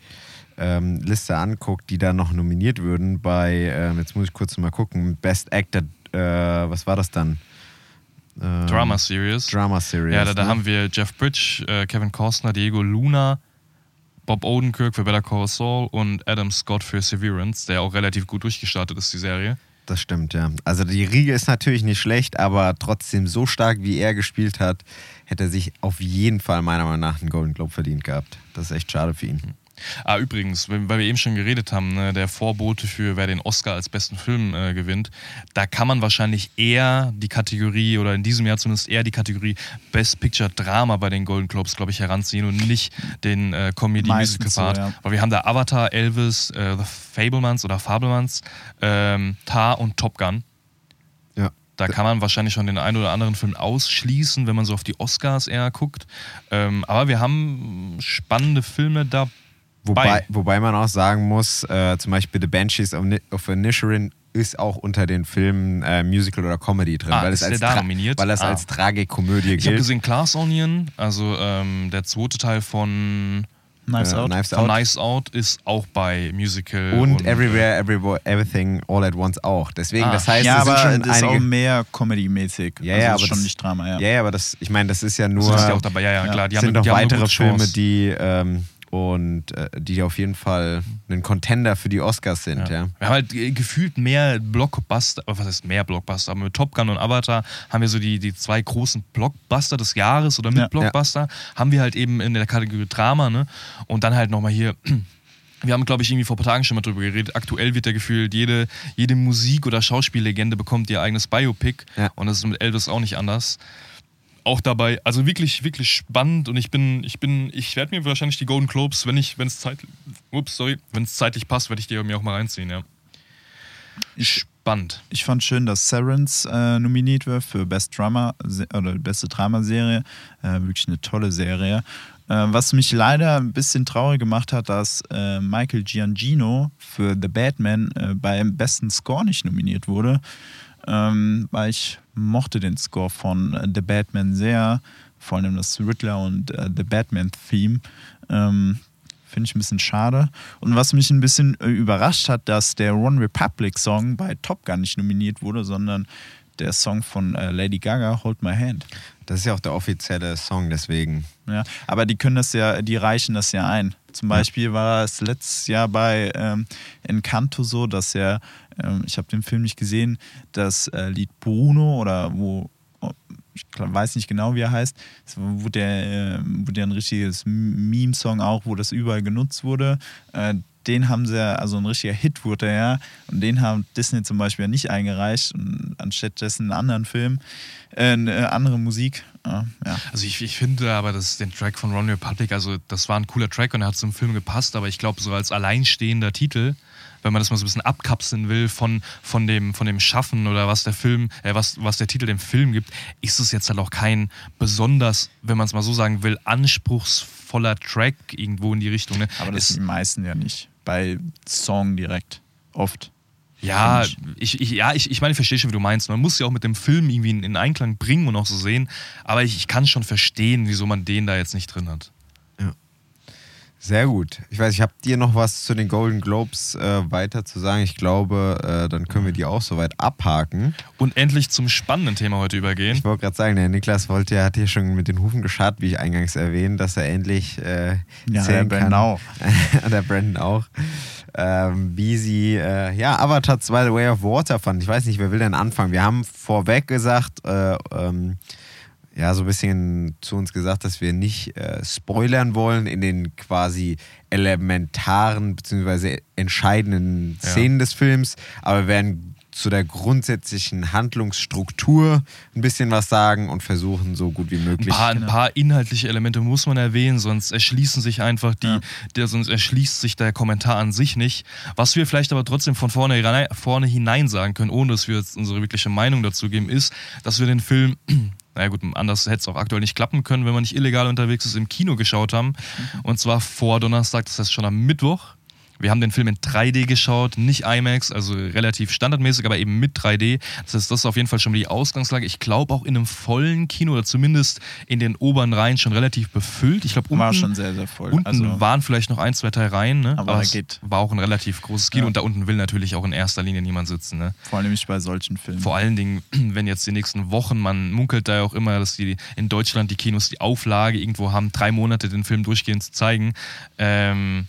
S2: ähm, Liste anguckt, die da noch nominiert würden bei, ähm, jetzt muss ich kurz mal gucken, Best Actor, äh, was war das dann? Ähm,
S3: Drama Series.
S2: Drama Series.
S3: Ja, da, da
S2: ne?
S3: haben wir Jeff Bridge, äh, Kevin Costner, Diego Luna, Bob Odenkirk für Better Call Saul und Adam Scott für Severance, der auch relativ gut durchgestartet ist, die Serie.
S2: Das stimmt, ja. Also die Riege ist natürlich nicht schlecht, aber trotzdem so stark, wie er gespielt hat, hätte er sich auf jeden Fall meiner Meinung nach einen Golden Globe verdient gehabt. Das ist echt schade für ihn.
S3: Ah, übrigens, weil wir eben schon geredet haben, ne, der Vorbote für wer den Oscar als besten Film äh, gewinnt, da kann man wahrscheinlich eher die Kategorie oder in diesem Jahr zumindest eher die Kategorie Best Picture Drama bei den Golden Globes, glaube ich, heranziehen und nicht den äh, Comedy Musical
S4: Meistens so,
S3: Part.
S4: ja.
S3: Weil wir haben da Avatar, Elvis, äh, The Fablemans oder Fablemans, ähm, Tar und Top Gun.
S2: Ja.
S3: Da kann man wahrscheinlich schon den einen oder anderen Film ausschließen, wenn man so auf die Oscars eher guckt. Ähm, aber wir haben spannende Filme dabei.
S2: Wobei, wobei man auch sagen muss, äh, zum Beispiel The Banshees of, Ni- of Inisherin ist auch unter den Filmen äh, Musical oder Comedy drin,
S3: Ah,
S2: weil, es
S3: ist
S2: als Tra-
S3: nominiert?
S2: weil es
S3: Ah.
S2: als Tragikomödie
S3: Ich habe
S2: gilt.
S3: gesehen Glass Onion, also ähm, der zweite Teil von,
S4: Knives
S2: Äh,
S4: Out.
S2: Knives
S3: von
S2: Out.
S3: Nice Out ist auch bei Musical.
S2: Und Everywhere, Everywhere, Everything, All at Once auch. Deswegen,
S3: Ah.
S2: das heißt,
S4: ja, aber
S2: schon
S4: das ist auch mehr Comedy-mäßig.
S2: Ja,
S4: also
S2: ja,
S4: ist
S2: aber
S4: schon
S2: das-
S4: nicht Drama, ja.
S2: Ja, aber das, ich meine, das ist ja
S3: Nur,
S2: nur.
S3: sind ja auch dabei, ja, ja,
S4: Ja.
S3: klar. Die haben,
S2: sind noch
S3: die haben eine
S2: weitere Filme,
S3: Chance.
S2: die ähm, und äh, die auf jeden Fall ein Contender für die Oscars sind, ja.
S3: Wir haben halt äh, gefühlt mehr Blockbuster, aber was heißt mehr Blockbuster? Aber mit Top Gun und Avatar haben wir so die, die zwei großen Blockbuster des Jahres oder mit
S4: Ja.
S3: Blockbuster. Haben wir halt eben in der Kategorie Drama, ne? Und dann halt nochmal hier. [CLEARS THROAT] Wir haben, glaube ich, irgendwie vor ein paar Tagen schon mal drüber geredet. Aktuell wird ja gefühlt, jede, jede Musik- oder Schauspiellegende bekommt ihr eigenes Biopic.
S2: Ja.
S3: Und das ist mit Elvis auch nicht anders. Auch dabei, also wirklich, wirklich spannend. Und ich bin, ich bin, ich werde mir wahrscheinlich die Golden Globes, wenn ich, wenn es zeitlich, ups, sorry, wenn es zeitlich passt, werde ich die mir auch mal reinziehen, ja. Spannend.
S4: Ich fand schön, dass Severance äh, nominiert wird für Best Drama oder beste Dramaserie. Äh, wirklich eine tolle Serie. Äh, was mich leider ein bisschen traurig gemacht hat, dass äh, Michael Giangino für The Batman äh, beim besten Score nicht nominiert wurde. Ähm, weil ich mochte den Score von äh, The Batman sehr. Vor allem das Riddler und äh, The Batman-Theme. Ähm, Finde ich ein bisschen schade. Und was mich ein bisschen äh, überrascht hat, dass der One Republic Song bei Top Gun nicht nominiert wurde, sondern der Song von äh, Lady Gaga, Hold My Hand.
S2: Das ist ja auch der offizielle Song, deswegen.
S4: Ja, aber die können das ja, die reichen das ja ein. Zum Beispiel war es letztes Jahr bei ähm, Encanto so, dass er, ähm, ich habe den Film nicht gesehen, das äh, Lied Bruno oder wo, ich weiß nicht genau, wie er heißt, es wurde der, äh, wurde ein richtiges Meme-Song auch, wo das überall genutzt wurde. Äh, den haben sie, also ein richtiger Hit wurde er ja, und den haben Disney zum Beispiel nicht eingereicht, und anstatt dessen einen anderen Film, äh, eine andere Musik. Äh, ja.
S3: Also ich, ich finde aber, dass den Track von Ron Republic, also das war ein cooler Track und er hat zum Film gepasst, aber ich glaube, so als alleinstehender Titel, wenn man das mal so ein bisschen abkapseln will von, von, dem, von dem Schaffen oder was der Film, äh, was, was der Titel dem Film gibt, ist es jetzt halt auch kein besonders, wenn man es mal so sagen will, anspruchsvoller Track irgendwo in die Richtung. Ne?
S4: Aber das sind die meisten ja nicht. Bei Song direkt. Oft.
S3: Ja, ich, ich, ja, ich, ich meine, ich verstehe schon, wie du meinst. Man muss ja auch mit dem Film irgendwie in, in Einklang bringen und auch so sehen. Aber ich, ich kann schon verstehen, wieso man den da jetzt nicht drin hat.
S2: Sehr gut. Ich weiß, ich habe dir noch was zu den Golden Globes äh, weiter zu sagen. Ich glaube, äh, dann können wir die auch soweit abhaken.
S3: Und endlich zum spannenden Thema heute übergehen.
S2: Ich wollte gerade sagen, der Niklas wollte, er hat hier schon mit den Hufen geschart, wie ich eingangs erwähnt, dass er endlich äh,
S4: Ja, der Brandon
S2: kann.
S4: auch. [LAUGHS]
S2: der Brandon auch. Ähm, wie sie, äh, ja, Avatar 2 The Way of Water fand. Ich weiß nicht, wer will denn anfangen? Wir haben vorweg gesagt, äh, ähm, ja, so ein bisschen zu uns gesagt, dass wir nicht äh, spoilern wollen in den quasi elementaren bzw. entscheidenden
S3: Ja.
S2: Szenen des Films, aber wir werden zu der grundsätzlichen Handlungsstruktur ein bisschen was sagen und versuchen, so gut wie
S3: Ein
S2: möglich.
S3: paar, ein paar inhaltliche Elemente muss man erwähnen, sonst erschließen sich einfach die,
S4: Ja.
S3: der, sonst erschließt sich der Kommentar an sich nicht. Was wir vielleicht aber trotzdem von vorne, vorne hinein sagen können, ohne dass wir jetzt unsere wirkliche Meinung dazu geben, ist, dass wir den Film, naja gut, anders hätte es auch aktuell nicht klappen können, wenn man nicht illegal unterwegs ist, im Kino geschaut haben. Und zwar vor Donnerstag, das heißt schon am Mittwoch. Wir haben den Film in 3D geschaut, nicht IMAX, also relativ standardmäßig, aber eben mit 3D. Das heißt, das ist auf jeden Fall schon mal die Ausgangslage. Ich glaube auch in einem vollen Kino oder zumindest in den oberen Reihen schon relativ befüllt. Ich glaube, unten,
S4: War schon sehr, sehr voll.
S3: unten
S4: also,
S3: waren vielleicht noch ein, zwei, drei Reihen, ne?
S4: Aber
S3: es
S4: geht.
S3: war auch ein relativ großes Kino
S4: Ja.
S3: und da unten will natürlich auch in erster Linie niemand sitzen. Ne?
S4: vor allem nicht bei solchen Filmen.
S3: Vor allen Dingen, [CLEARS THROAT] wenn jetzt die nächsten Wochen, man munkelt da ja auch immer, dass die in Deutschland die Kinos die Auflage irgendwo haben, drei Monate den Film durchgehend zu zeigen, ähm,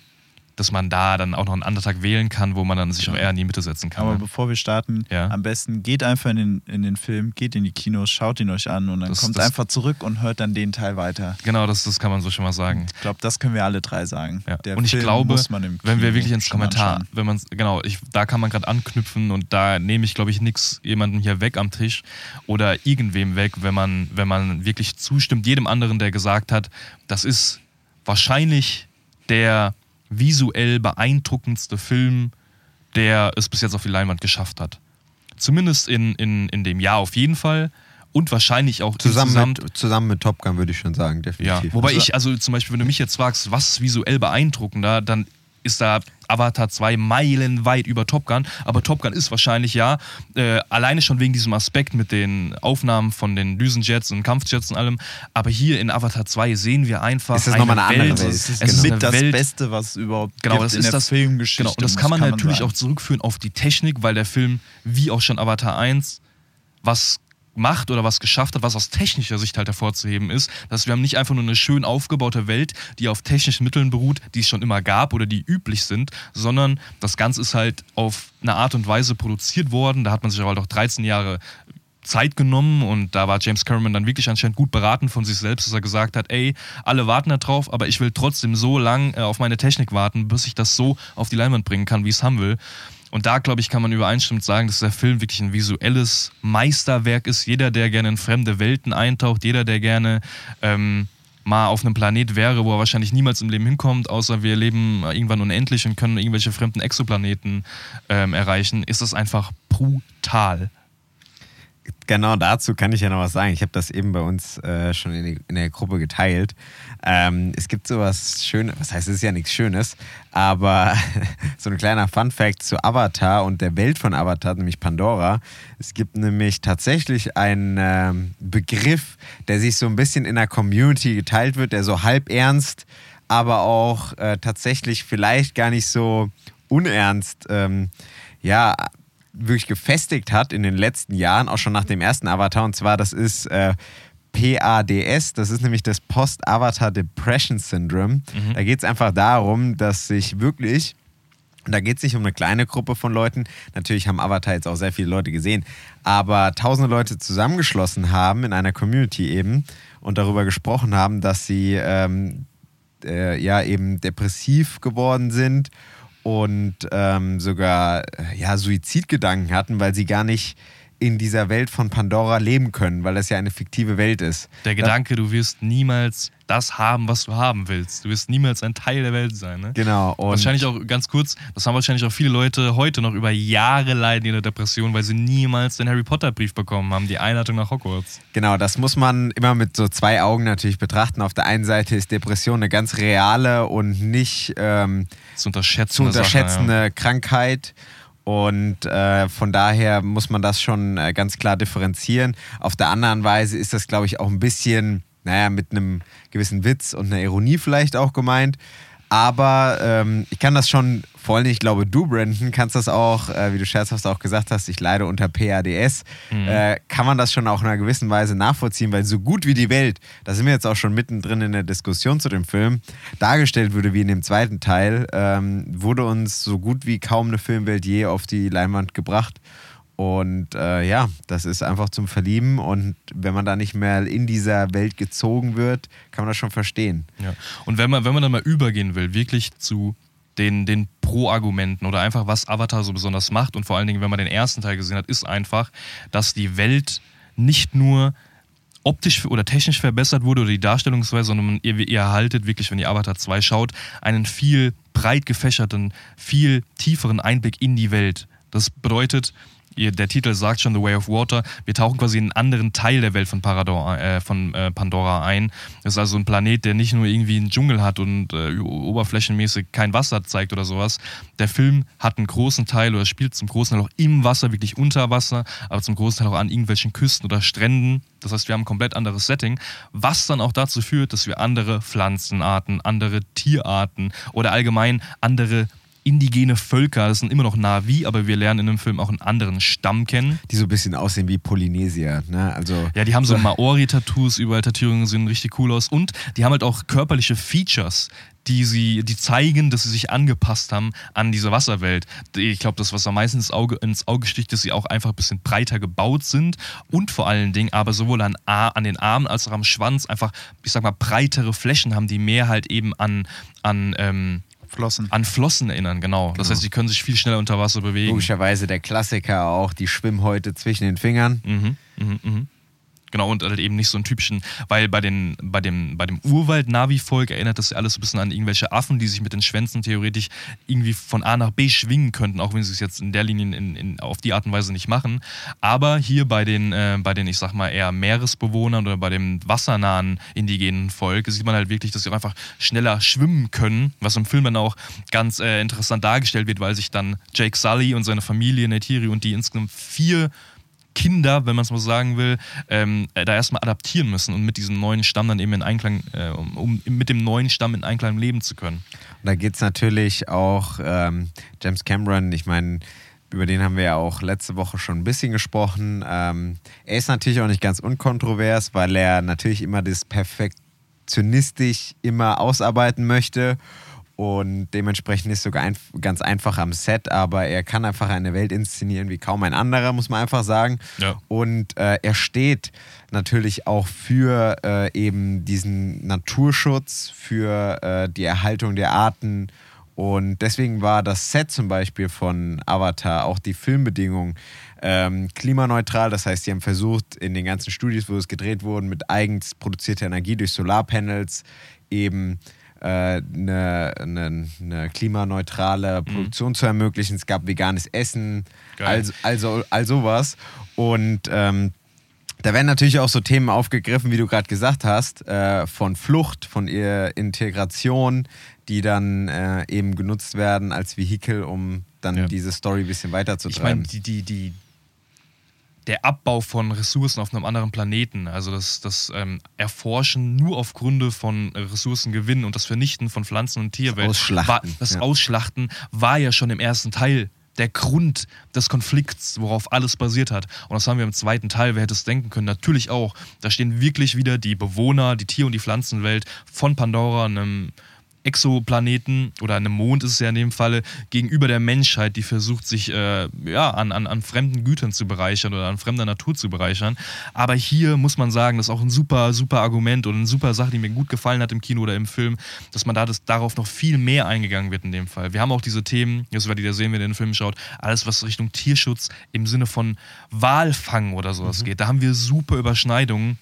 S3: dass man da dann auch noch einen anderen Tag wählen kann, wo man dann sich auch eher in die Mitte setzen kann.
S4: Aber
S3: ne?
S4: bevor wir starten,
S3: Ja.
S4: am besten geht einfach in den, in den Film, geht in die Kinos, schaut ihn euch an und dann
S3: Das-
S4: kommt
S3: das-
S4: einfach zurück und hört dann den Teil weiter.
S3: Genau, das, das kann man so schon mal sagen.
S4: Ich glaube, das können wir alle drei sagen.
S3: Ja.
S4: Der
S3: und ich
S4: Film
S3: glaube,
S4: muss man im
S3: wenn wir wirklich ins Kommentar,
S4: anschauen.
S3: wenn man genau, ich, da kann man gerade anknüpfen und da nehme ich, glaube ich, nichts jemandem hier weg am Tisch oder irgendwem weg, wenn man, wenn man wirklich zustimmt, jedem anderen, der gesagt hat, das ist wahrscheinlich der visuell beeindruckendste Film, der es bis jetzt auf die Leinwand geschafft hat. Zumindest in, in, in dem Jahr auf jeden Fall und wahrscheinlich auch
S2: zusammen,
S3: insgesamt
S2: mit, zusammen mit Top Gun würde ich schon sagen,
S3: ja,
S2: definitiv.
S3: wobei
S4: Also-
S3: ich, also zum Beispiel, wenn du mich jetzt fragst, was visuell beeindruckender, dann ist da Avatar 2 meilenweit über Top Gun. Aber Top Gun ist wahrscheinlich ja, äh, alleine schon wegen diesem Aspekt mit den Aufnahmen von den Düsenjets und Kampfjets und allem. Aber hier in Avatar 2 sehen wir einfach.
S2: Ist das nochmal eine andere Welt?
S4: Es ist
S3: Es ist
S4: mit das
S3: Welt,
S4: Beste, was es überhaupt
S3: Genau, das
S4: in
S3: ist
S4: der
S3: das
S4: Filmgeschichte.
S3: Genau, und das kann man natürlich
S4: sagen.
S3: auch zurückführen auf die Technik, weil der Film, wie auch schon Avatar 1, was macht oder was geschafft hat, was aus technischer Sicht halt hervorzuheben ist, dass wir haben nicht einfach nur eine schön aufgebaute Welt, die auf technischen Mitteln beruht, die es schon immer gab oder die üblich sind, sondern das Ganze ist halt auf eine Art und Weise produziert worden. Da hat man sich halt auch 13 Jahre Zeit genommen und da war James Cameron dann wirklich anscheinend gut beraten von sich selbst, dass er gesagt hat, ey, alle warten da drauf, aber ich will trotzdem so lang äh, auf meine Technik warten, bis ich das so auf die Leinwand bringen kann, wie ich es haben will. Und da, glaube ich, kann man übereinstimmend sagen, dass der Film wirklich ein visuelles Meisterwerk ist. Jeder, der gerne in fremde Welten eintaucht, jeder, der gerne ähm, mal auf einem Planet wäre, wo er wahrscheinlich niemals im Leben hinkommt, außer wir leben irgendwann unendlich und können irgendwelche fremden Exoplaneten ähm, erreichen, ist das einfach brutal.
S2: Genau dazu kann ich ja noch was sagen. Ich habe das eben bei uns äh, schon in, die, in der Gruppe geteilt. Ähm, es gibt sowas Schönes, was heißt, es ist ja nichts Schönes, aber [LAUGHS] so ein kleiner Fun-Fact zu Avatar und der Welt von Avatar, nämlich Pandora. Es gibt nämlich tatsächlich einen ähm, Begriff, der sich so ein bisschen in der Community geteilt wird, der so halb ernst, aber auch äh, tatsächlich vielleicht gar nicht so unernst, ähm, ja, wirklich gefestigt hat in den letzten Jahren, auch schon nach dem ersten Avatar. Und zwar, das ist äh, PADS, das ist nämlich das Post-Avatar Depression Syndrome. Da geht es einfach darum, dass sich wirklich und da geht es nicht um eine kleine Gruppe von Leuten. Natürlich haben Avatar jetzt auch sehr viele Leute gesehen, aber tausende Leute zusammengeschlossen haben in einer Community eben und darüber gesprochen haben, dass sie ähm, äh, ja eben depressiv geworden sind und ähm, sogar äh, ja, Suizidgedanken hatten, weil sie gar nicht in dieser Welt von Pandora leben können, weil das ja eine fiktive Welt ist.
S3: Der Gedanke, du wirst niemals das haben, was du haben willst. Du wirst niemals ein Teil der Welt sein. Ne?
S2: Genau.
S3: Wahrscheinlich auch ganz kurz, das haben wahrscheinlich auch viele Leute heute noch über Jahre leiden in der Depression, weil sie niemals den Harry Potter Brief bekommen haben, die Einladung nach Hogwarts.
S2: Genau, das muss man immer mit so zwei Augen natürlich betrachten. Auf der einen Seite ist Depression eine ganz reale und nicht ähm,
S3: Zu unterschätzen.
S2: zu unterschätzende Krankheit. Und äh, von daher muss man das schon äh, ganz klar differenzieren. Auf der anderen Weise ist das, glaube ich, auch ein bisschen, naja, mit einem gewissen Witz und einer Ironie vielleicht auch gemeint. Aber ähm, ich kann das schon, vor allem, ich glaube, du, Brandon, kannst das auch, äh, wie du scherzhaft auch gesagt hast, ich leide unter PADS, äh, kann man das schon auch in einer gewissen Weise nachvollziehen, weil so gut wie die Welt, da sind wir jetzt auch schon mittendrin in der Diskussion zu dem Film, dargestellt wurde wie in dem zweiten Teil, ähm, wurde uns so gut wie kaum eine Filmwelt je auf die Leinwand gebracht. Und äh, ja, das ist einfach zum Verlieben. Und wenn man da nicht mehr in dieser Welt gezogen wird, kann man das schon verstehen.
S3: Ja. Und wenn man, wenn man dann mal übergehen will, wirklich zu den, den Pro-Argumenten oder einfach, was Avatar so besonders macht. Und vor allen Dingen, wenn man den ersten Teil gesehen hat, ist einfach, dass die Welt nicht nur optisch oder technisch verbessert wurde oder die Darstellungsweise, sondern ihr, ihr erhaltet wirklich, wenn ihr Avatar 2 schaut, einen viel breit gefächerten, viel tieferen Einblick in die Welt. Das bedeutet, der Titel sagt schon The Way of Water. Wir tauchen quasi in einen anderen Teil der Welt von, Parador, äh, von äh, Pandora ein. Das ist also ein Planet, der nicht nur irgendwie einen Dschungel hat und äh, oberflächenmäßig kein Wasser zeigt oder sowas. Der Film hat einen großen Teil oder spielt zum großen Teil auch im Wasser, wirklich unter Wasser, aber zum großen Teil auch an irgendwelchen Küsten oder Stränden. Das heißt, wir haben ein komplett anderes Setting, was dann auch dazu führt, dass wir andere Pflanzenarten, andere Tierarten oder allgemein andere indigene Völker, das sind immer noch Navi, aber wir lernen in dem Film auch einen anderen Stamm kennen.
S2: Die so ein bisschen aussehen wie Polynesier, ne? Also
S3: ja, die haben so [LAUGHS] Maori-Tattoos, überall Tätowierungen sehen richtig cool aus und die haben halt auch körperliche Features, die sie, die zeigen, dass sie sich angepasst haben an diese Wasserwelt. Ich glaube, das, was am meisten ins Auge, ins Auge sticht, dass sie auch einfach ein bisschen breiter gebaut sind und vor allen Dingen aber sowohl an, an den Armen als auch am Schwanz einfach, ich sag mal, breitere Flächen haben, die mehr halt eben an, an ähm,
S4: Flossen.
S3: An Flossen erinnern, genau. Das genau. heißt, sie können sich viel schneller unter Wasser bewegen.
S2: Logischerweise der Klassiker auch, die Schwimmhäute zwischen den Fingern.
S3: Mhm, mhm, mhm. Genau, und halt eben nicht so einen typischen, weil bei, den, bei dem, bei dem Urwald-Navi-Volk erinnert das ja alles so ein bisschen an irgendwelche Affen, die sich mit den Schwänzen theoretisch irgendwie von A nach B schwingen könnten, auch wenn sie es jetzt in der Linie in, in, auf die Art und Weise nicht machen. Aber hier bei den, äh, bei den, ich sag mal, eher Meeresbewohnern oder bei dem wassernahen indigenen Volk sieht man halt wirklich, dass sie auch einfach schneller schwimmen können, was im Film dann auch ganz äh, interessant dargestellt wird, weil sich dann Jake Sully und seine Familie, Netiri und die insgesamt vier Kinder, wenn man es mal sagen will, ähm, äh, da erstmal adaptieren müssen und mit diesem neuen Stamm dann eben in Einklang, äh, um, um, mit dem neuen Stamm in Einklang leben zu können.
S2: Und da geht es natürlich auch, ähm, James Cameron, ich meine, über den haben wir ja auch letzte Woche schon ein bisschen gesprochen. Ähm, er ist natürlich auch nicht ganz unkontrovers, weil er natürlich immer das perfektionistisch immer ausarbeiten möchte und dementsprechend ist sogar ein, ganz einfach am Set, aber er kann einfach eine Welt inszenieren wie kaum ein anderer, muss man einfach sagen.
S3: Ja.
S2: Und äh, er steht natürlich auch für äh, eben diesen Naturschutz, für äh, die Erhaltung der Arten. Und deswegen war das Set zum Beispiel von Avatar, auch die Filmbedingungen, ähm, klimaneutral. Das heißt, sie haben versucht, in den ganzen Studios, wo es gedreht wurde, mit eigens produzierter Energie durch Solarpanels eben äh, eine, eine klimaneutrale mhm. Produktion mhm. zu ermöglichen. Es gab veganes Essen, also, also all sowas. Und ähm, da werden natürlich auch so Themen aufgegriffen, wie du gerade gesagt hast, äh, von Flucht, von ihrer Integration, die dann äh, eben genutzt werden als Vehikel, um dann ja. diese Story ein bisschen weiterzutreiben.
S3: Ich meine, die, die, die, der Abbau von Ressourcen auf einem anderen Planeten, also das, das ähm, Erforschen nur aufgrund von Ressourcengewinn und das Vernichten von Pflanzen- und Tierwelt,
S2: das Ausschlachten,
S3: war, das ja. Ausschlachten war ja schon im ersten Teil der Grund des Konflikts, worauf alles basiert hat. Und das haben wir im zweiten Teil, wer hätte es denken können, natürlich auch. Da stehen wirklich wieder die Bewohner, die Tier- und die Pflanzenwelt von Pandora, einem Exoplaneten oder einem Mond ist es ja in dem Falle, gegenüber der Menschheit, die versucht, sich äh, ja, an, an, an fremden Gütern zu bereichern oder an fremder Natur zu bereichern. Aber hier muss man sagen, das ist auch ein super, super Argument und eine super Sache, die mir gut gefallen hat im Kino oder im Film, dass man da das, darauf noch viel mehr eingegangen wird in dem Fall. Wir haben auch diese Themen, das werdet ihr sehen, wenn ihr den Film schaut, alles, was Richtung Tierschutz im Sinne von Walfang oder sowas mhm. geht. Da haben wir super Überschneidungen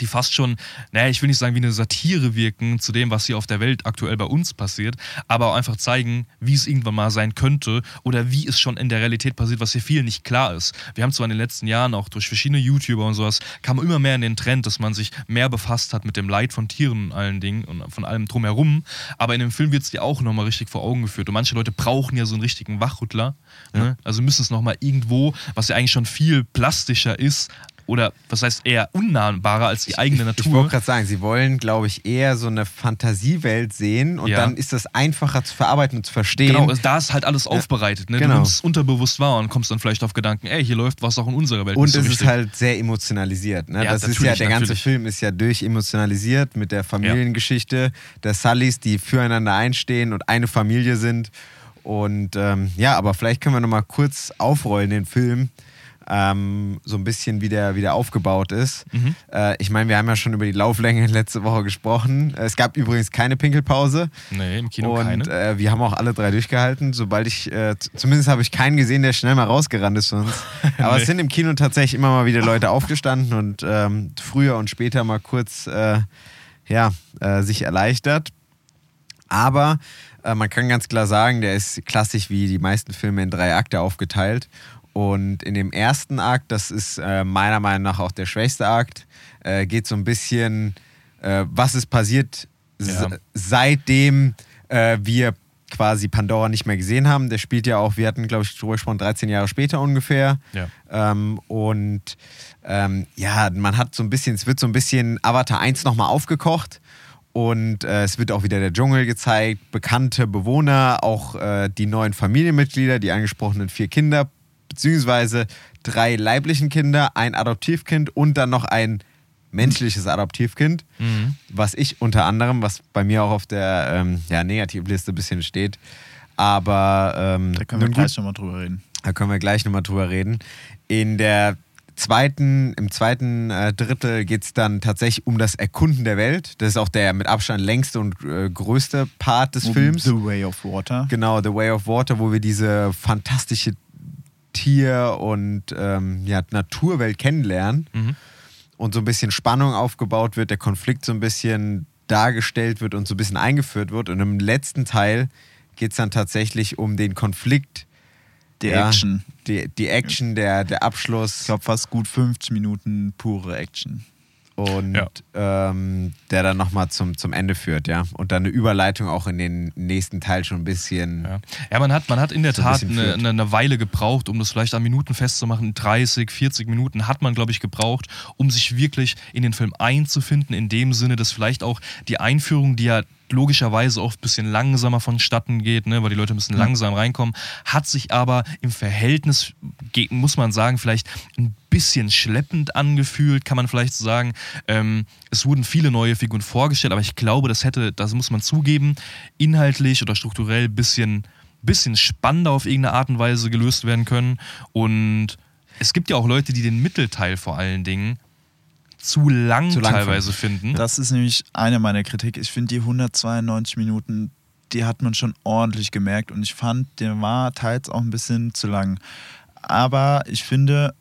S3: die fast schon, naja, ich will nicht sagen wie eine Satire wirken zu dem, was hier auf der Welt aktuell bei uns passiert, aber auch einfach zeigen, wie es irgendwann mal sein könnte oder wie es schon in der Realität passiert, was hier vielen nicht klar ist. Wir haben zwar in den letzten Jahren auch durch verschiedene YouTuber und sowas, kam immer mehr in den Trend, dass man sich mehr befasst hat mit dem Leid von Tieren und allen Dingen und von allem drumherum, aber in dem Film wird es dir auch nochmal richtig vor Augen geführt und manche Leute brauchen ja so einen richtigen Wachrüttler, ja. ne? also müssen es nochmal irgendwo, was ja eigentlich schon viel plastischer ist, oder was heißt eher unnahbarer als die eigene Natur.
S2: Ich wollte gerade sagen, sie wollen, glaube ich, eher so eine Fantasiewelt sehen und ja. dann ist das einfacher zu verarbeiten und zu verstehen.
S3: Genau, also da ist halt alles aufbereitet. Ne? Genau. Du nimmst es unterbewusst wahr und kommst dann vielleicht auf Gedanken, ey, hier läuft was auch in unserer Welt.
S2: Und
S3: so
S2: es ist halt sehr emotionalisiert. Ne? Ja, das ist ja, der ganze natürlich. Film ist ja durchemotionalisiert mit der Familiengeschichte ja. der Sullys, die füreinander einstehen und eine Familie sind. Und ähm, ja, aber vielleicht können wir nochmal kurz aufrollen den Film ähm, so ein bisschen wieder, wieder aufgebaut ist.
S3: Mhm.
S2: Äh, ich meine, wir haben ja schon über die Lauflänge letzte Woche gesprochen. Es gab übrigens keine Pinkelpause.
S3: Nee, im Kino
S2: und
S3: keine.
S2: Äh, wir haben auch alle drei durchgehalten. Sobald ich, äh, zumindest habe ich keinen gesehen, der schnell mal rausgerannt ist von uns. [LAUGHS] Aber
S3: Nee.
S2: es sind im Kino tatsächlich immer mal wieder Leute aufgestanden und ähm, früher und später mal kurz äh, ja, äh, sich erleichtert. Aber äh, man kann ganz klar sagen, der ist klassisch wie die meisten Filme in drei Akte aufgeteilt. Und in dem ersten Akt, das ist äh, meiner Meinung nach auch der schwächste Akt, äh, geht so ein bisschen, äh, was ist passiert
S3: Ja.
S2: seitdem äh, wir quasi Pandora nicht mehr gesehen haben. Der spielt ja auch, wir hatten, glaube ich, drüber gesprochen, 13 Jahre später ungefähr.
S3: Ja.
S2: Ähm, und ähm, ja, man hat so ein bisschen, es wird so ein bisschen Avatar 1 nochmal aufgekocht. Und äh, es wird auch wieder der Dschungel gezeigt, bekannte Bewohner, auch äh, die neuen Familienmitglieder, die angesprochenen vier Kinder, beziehungsweise drei leiblichen Kinder, ein Adoptivkind und dann noch ein menschliches Adoptivkind,
S3: Mhm.
S2: was ich unter anderem, was bei mir auch auf der ähm, ja, Negativliste ein bisschen steht. Aber ähm,
S4: Da können wir gleich nochmal drüber reden.
S2: da können wir gleich nochmal drüber reden. In der zweiten, im zweiten äh, Drittel geht es dann tatsächlich um das Erkunden der Welt. Das ist auch der mit Abstand längste und äh, größte Part des Films.
S4: The Way of Water.
S2: Genau, The Way of Water, wo wir diese fantastische Tier- und ähm, ja, Naturwelt kennenlernen
S3: Mhm.
S2: und so ein bisschen Spannung aufgebaut wird, der Konflikt so ein bisschen dargestellt wird und so ein bisschen eingeführt wird. Und im letzten Teil geht es dann tatsächlich um den Konflikt.
S4: Die
S2: ja,
S4: Action.
S2: Die, die Action, der, der Abschluss
S4: Ich glaube, fast gut 50 Minuten pure Action.
S2: Und
S3: Ja.
S2: ähm, der dann nochmal zum, zum Ende führt, ja. Und dann eine Überleitung auch in den nächsten Teil schon ein bisschen.
S3: Ja, ja man, hat, man hat in der
S2: So
S3: Tat eine, eine, eine Weile gebraucht, um das vielleicht an Minuten festzumachen. 30, 40 Minuten hat man, glaube ich, gebraucht, um sich wirklich in den Film einzufinden, in dem Sinne, dass vielleicht auch die Einführung, die ja logischerweise oft ein bisschen langsamer vonstatten geht, ne, weil die Leute ein bisschen langsam reinkommen, hat sich aber im Verhältnis, muss man sagen, vielleicht ein bisschen schleppend angefühlt, kann man vielleicht so sagen. Ähm, es wurden viele neue Figuren vorgestellt, aber ich glaube, das hätte, das muss man zugeben, inhaltlich oder strukturell ein bisschen, bisschen spannender auf irgendeine Art und Weise gelöst werden können. Und es gibt ja auch Leute, die den Mittelteil vor allen Dingen zu lang,
S2: Zu lang
S3: teilweise finden.
S4: Das ist nämlich eine meiner Kritik. Ich finde die 192 Minuten, die hat man schon ordentlich gemerkt und ich fand, der war teils auch ein bisschen zu lang. Aber ich finde,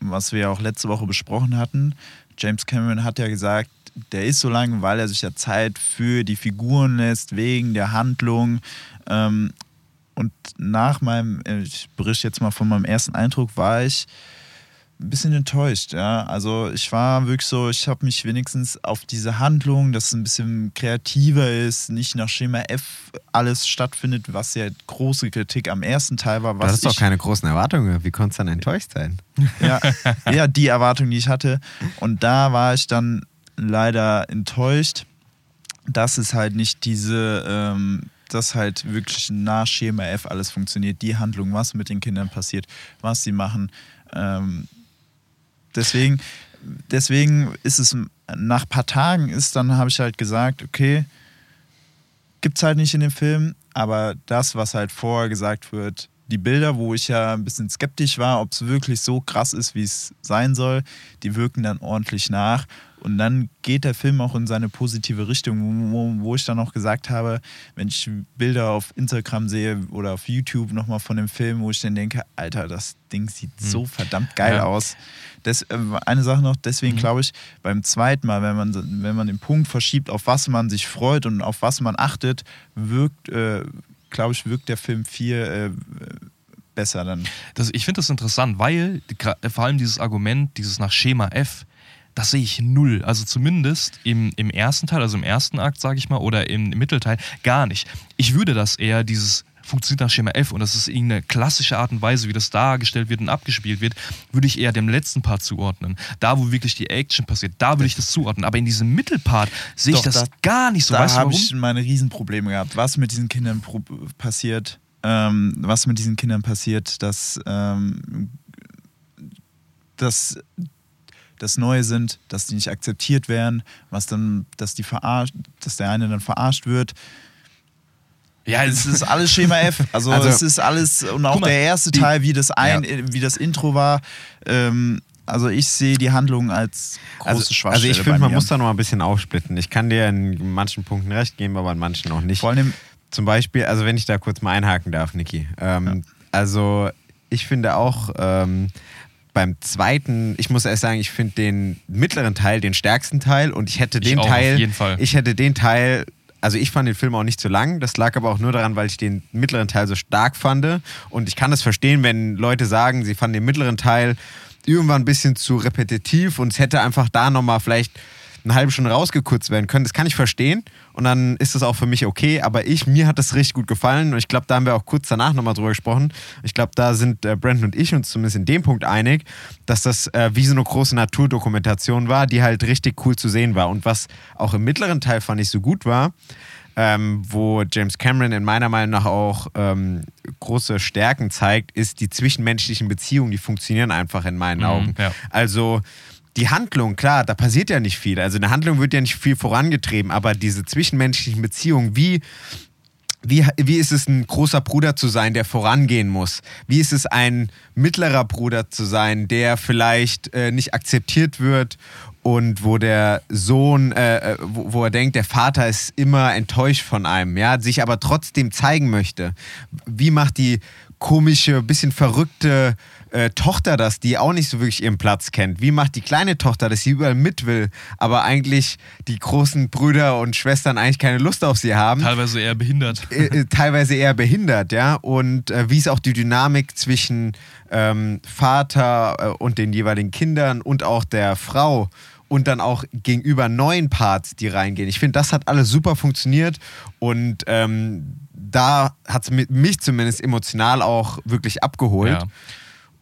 S4: was wir auch letzte Woche besprochen hatten, James Cameron hat ja gesagt, der ist so lang, weil er sich ja Zeit für die Figuren lässt, wegen der Handlung. Ähm, und nach meinem, ich berichte jetzt mal von meinem ersten Eindruck, war ich ein bisschen enttäuscht, ja. Also ich war wirklich so, ich habe mich wenigstens auf diese Handlung, dass es ein bisschen kreativer ist, nicht nach Schema F alles stattfindet, was ja große Kritik am ersten Teil war. Was
S2: hast doch
S4: ich,
S2: keine großen Erwartungen. Wie konntest du dann enttäuscht sein?
S4: ja, ja, die Erwartung, die ich hatte. Und da war ich dann leider enttäuscht, dass es halt nicht diese, ähm, dass halt wirklich nach Schema F alles funktioniert. Die Handlung, was mit den Kindern passiert, was sie machen. Ähm, deswegen, deswegen ist es nach ein paar Tagen ist, dann habe ich halt gesagt, okay, gibt es halt nicht in dem Film, aber das, was halt vorher gesagt wird, die Bilder, wo ich ja ein bisschen skeptisch war, ob es wirklich so krass ist, wie es sein soll, die wirken dann ordentlich nach. Und dann geht der Film auch in seine positive Richtung, wo, wo ich dann auch gesagt habe, wenn ich Bilder auf Instagram sehe oder auf YouTube nochmal von dem Film, wo ich dann denke, Alter, das Ding sieht so verdammt geil
S3: Ja.
S4: aus. Das, äh, eine Sache noch, deswegen glaube ich, beim zweiten Mal, wenn man, wenn man den Punkt verschiebt, auf was man sich freut und auf was man achtet, wirkt, äh, glaube ich, wirkt der Film viel äh, besser dann.
S3: Das, ich finde das interessant, weil vor allem dieses Argument, dieses nach Schema F, das sehe ich null. Also zumindest im, im ersten Teil, also im ersten Akt, sage ich mal, oder im, im Mittelteil, gar nicht. Ich würde das eher, dieses funktioniert nach Schema F und das ist irgendeine klassische Art und Weise, wie das dargestellt wird und abgespielt wird, würde ich eher dem letzten Part zuordnen. Da, wo wirklich die Action passiert, da würde ich das zuordnen. Aber in diesem Mittelpart sehe ich das
S4: da-
S3: gar nicht so.
S4: da habe ich meine Riesenprobleme gehabt. Was mit diesen Kindern passiert, ähm, was mit diesen Kindern passiert, dass, ähm, dass das Neue sind, dass die nicht akzeptiert werden, was dann, dass die verarscht, dass der eine dann verarscht wird.
S3: Ja,
S4: Es ist alles Schema F. [LAUGHS] Also,
S2: Also-
S4: es ist alles, und auch
S3: mal,
S4: der erste
S3: die-
S4: Teil, wie das, ein, wie das Intro war. Ähm, also ich sehe die Handlung als große
S2: Also, also
S4: Schwachstelle
S2: ich finde, man muss da noch mal ein bisschen aufsplitten. Ich kann dir in manchen Punkten recht geben, aber in manchen auch nicht.
S4: Vor allem,
S2: Zum Beispiel, also wenn ich da kurz mal einhaken darf, Niki. Ähm, Also ich finde auch ähm, beim zweiten, ich muss erst sagen, ich finde den mittleren Teil den stärksten Teil und ich hätte
S3: Ich
S2: den
S3: auch,
S2: Teil,
S3: auf jeden Fall.
S2: ich hätte den Teil, also ich fand den Film auch nicht zu lang. Das lag aber auch nur daran, weil ich den mittleren Teil so stark fand. Und ich kann das verstehen, wenn Leute sagen, sie fanden den mittleren Teil irgendwann ein bisschen zu repetitiv und es hätte einfach da nochmal vielleicht eine halbe Stunde rausgekürzt werden können. Das kann ich verstehen und dann ist das auch für mich okay. Aber ich, mir hat das richtig gut gefallen und ich glaube, da haben wir auch kurz danach nochmal drüber gesprochen. Ich glaube, da sind äh, Brandon und ich uns zumindest in dem Punkt einig, dass das äh, wie so eine große Naturdokumentation war, die halt richtig cool zu sehen war. Und was auch im mittleren Teil fand ich so gut war, ähm, wo James Cameron in meiner Meinung nach auch ähm, große Stärken zeigt, ist die zwischenmenschlichen Beziehungen, die funktionieren einfach in meinen
S3: Mhm,
S2: Augen.
S3: ja.
S2: Also die Handlung, klar, da passiert ja nicht viel. Also eine Handlung wird ja nicht viel vorangetrieben, aber diese zwischenmenschlichen Beziehungen, wie wie, wie ist es, ein großer Bruder zu sein, der vorangehen muss? Wie ist es, ein mittlerer Bruder zu sein, der vielleicht äh, nicht akzeptiert wird und wo der Sohn, äh, äh, wo, wo er denkt, der Vater ist immer enttäuscht von einem, ja, sich aber trotzdem zeigen möchte? Wie macht die komische, bisschen verrückte äh, Tochter das, die auch nicht so wirklich ihren Platz kennt? Wie macht die kleine Tochter das, die überall mit will, aber eigentlich die großen Brüder und Schwestern eigentlich keine Lust auf sie haben?
S3: Teilweise eher behindert.
S2: äh, äh, teilweise eher behindert, ja. Und äh, wie ist auch die Dynamik zwischen ähm, Vater äh, und den jeweiligen Kindern und auch der Frau und dann auch gegenüber neuen Parts, die reingehen. Ich finde, das hat alles super funktioniert und ähm, da hat es mich zumindest emotional auch wirklich abgeholt.
S3: Ja.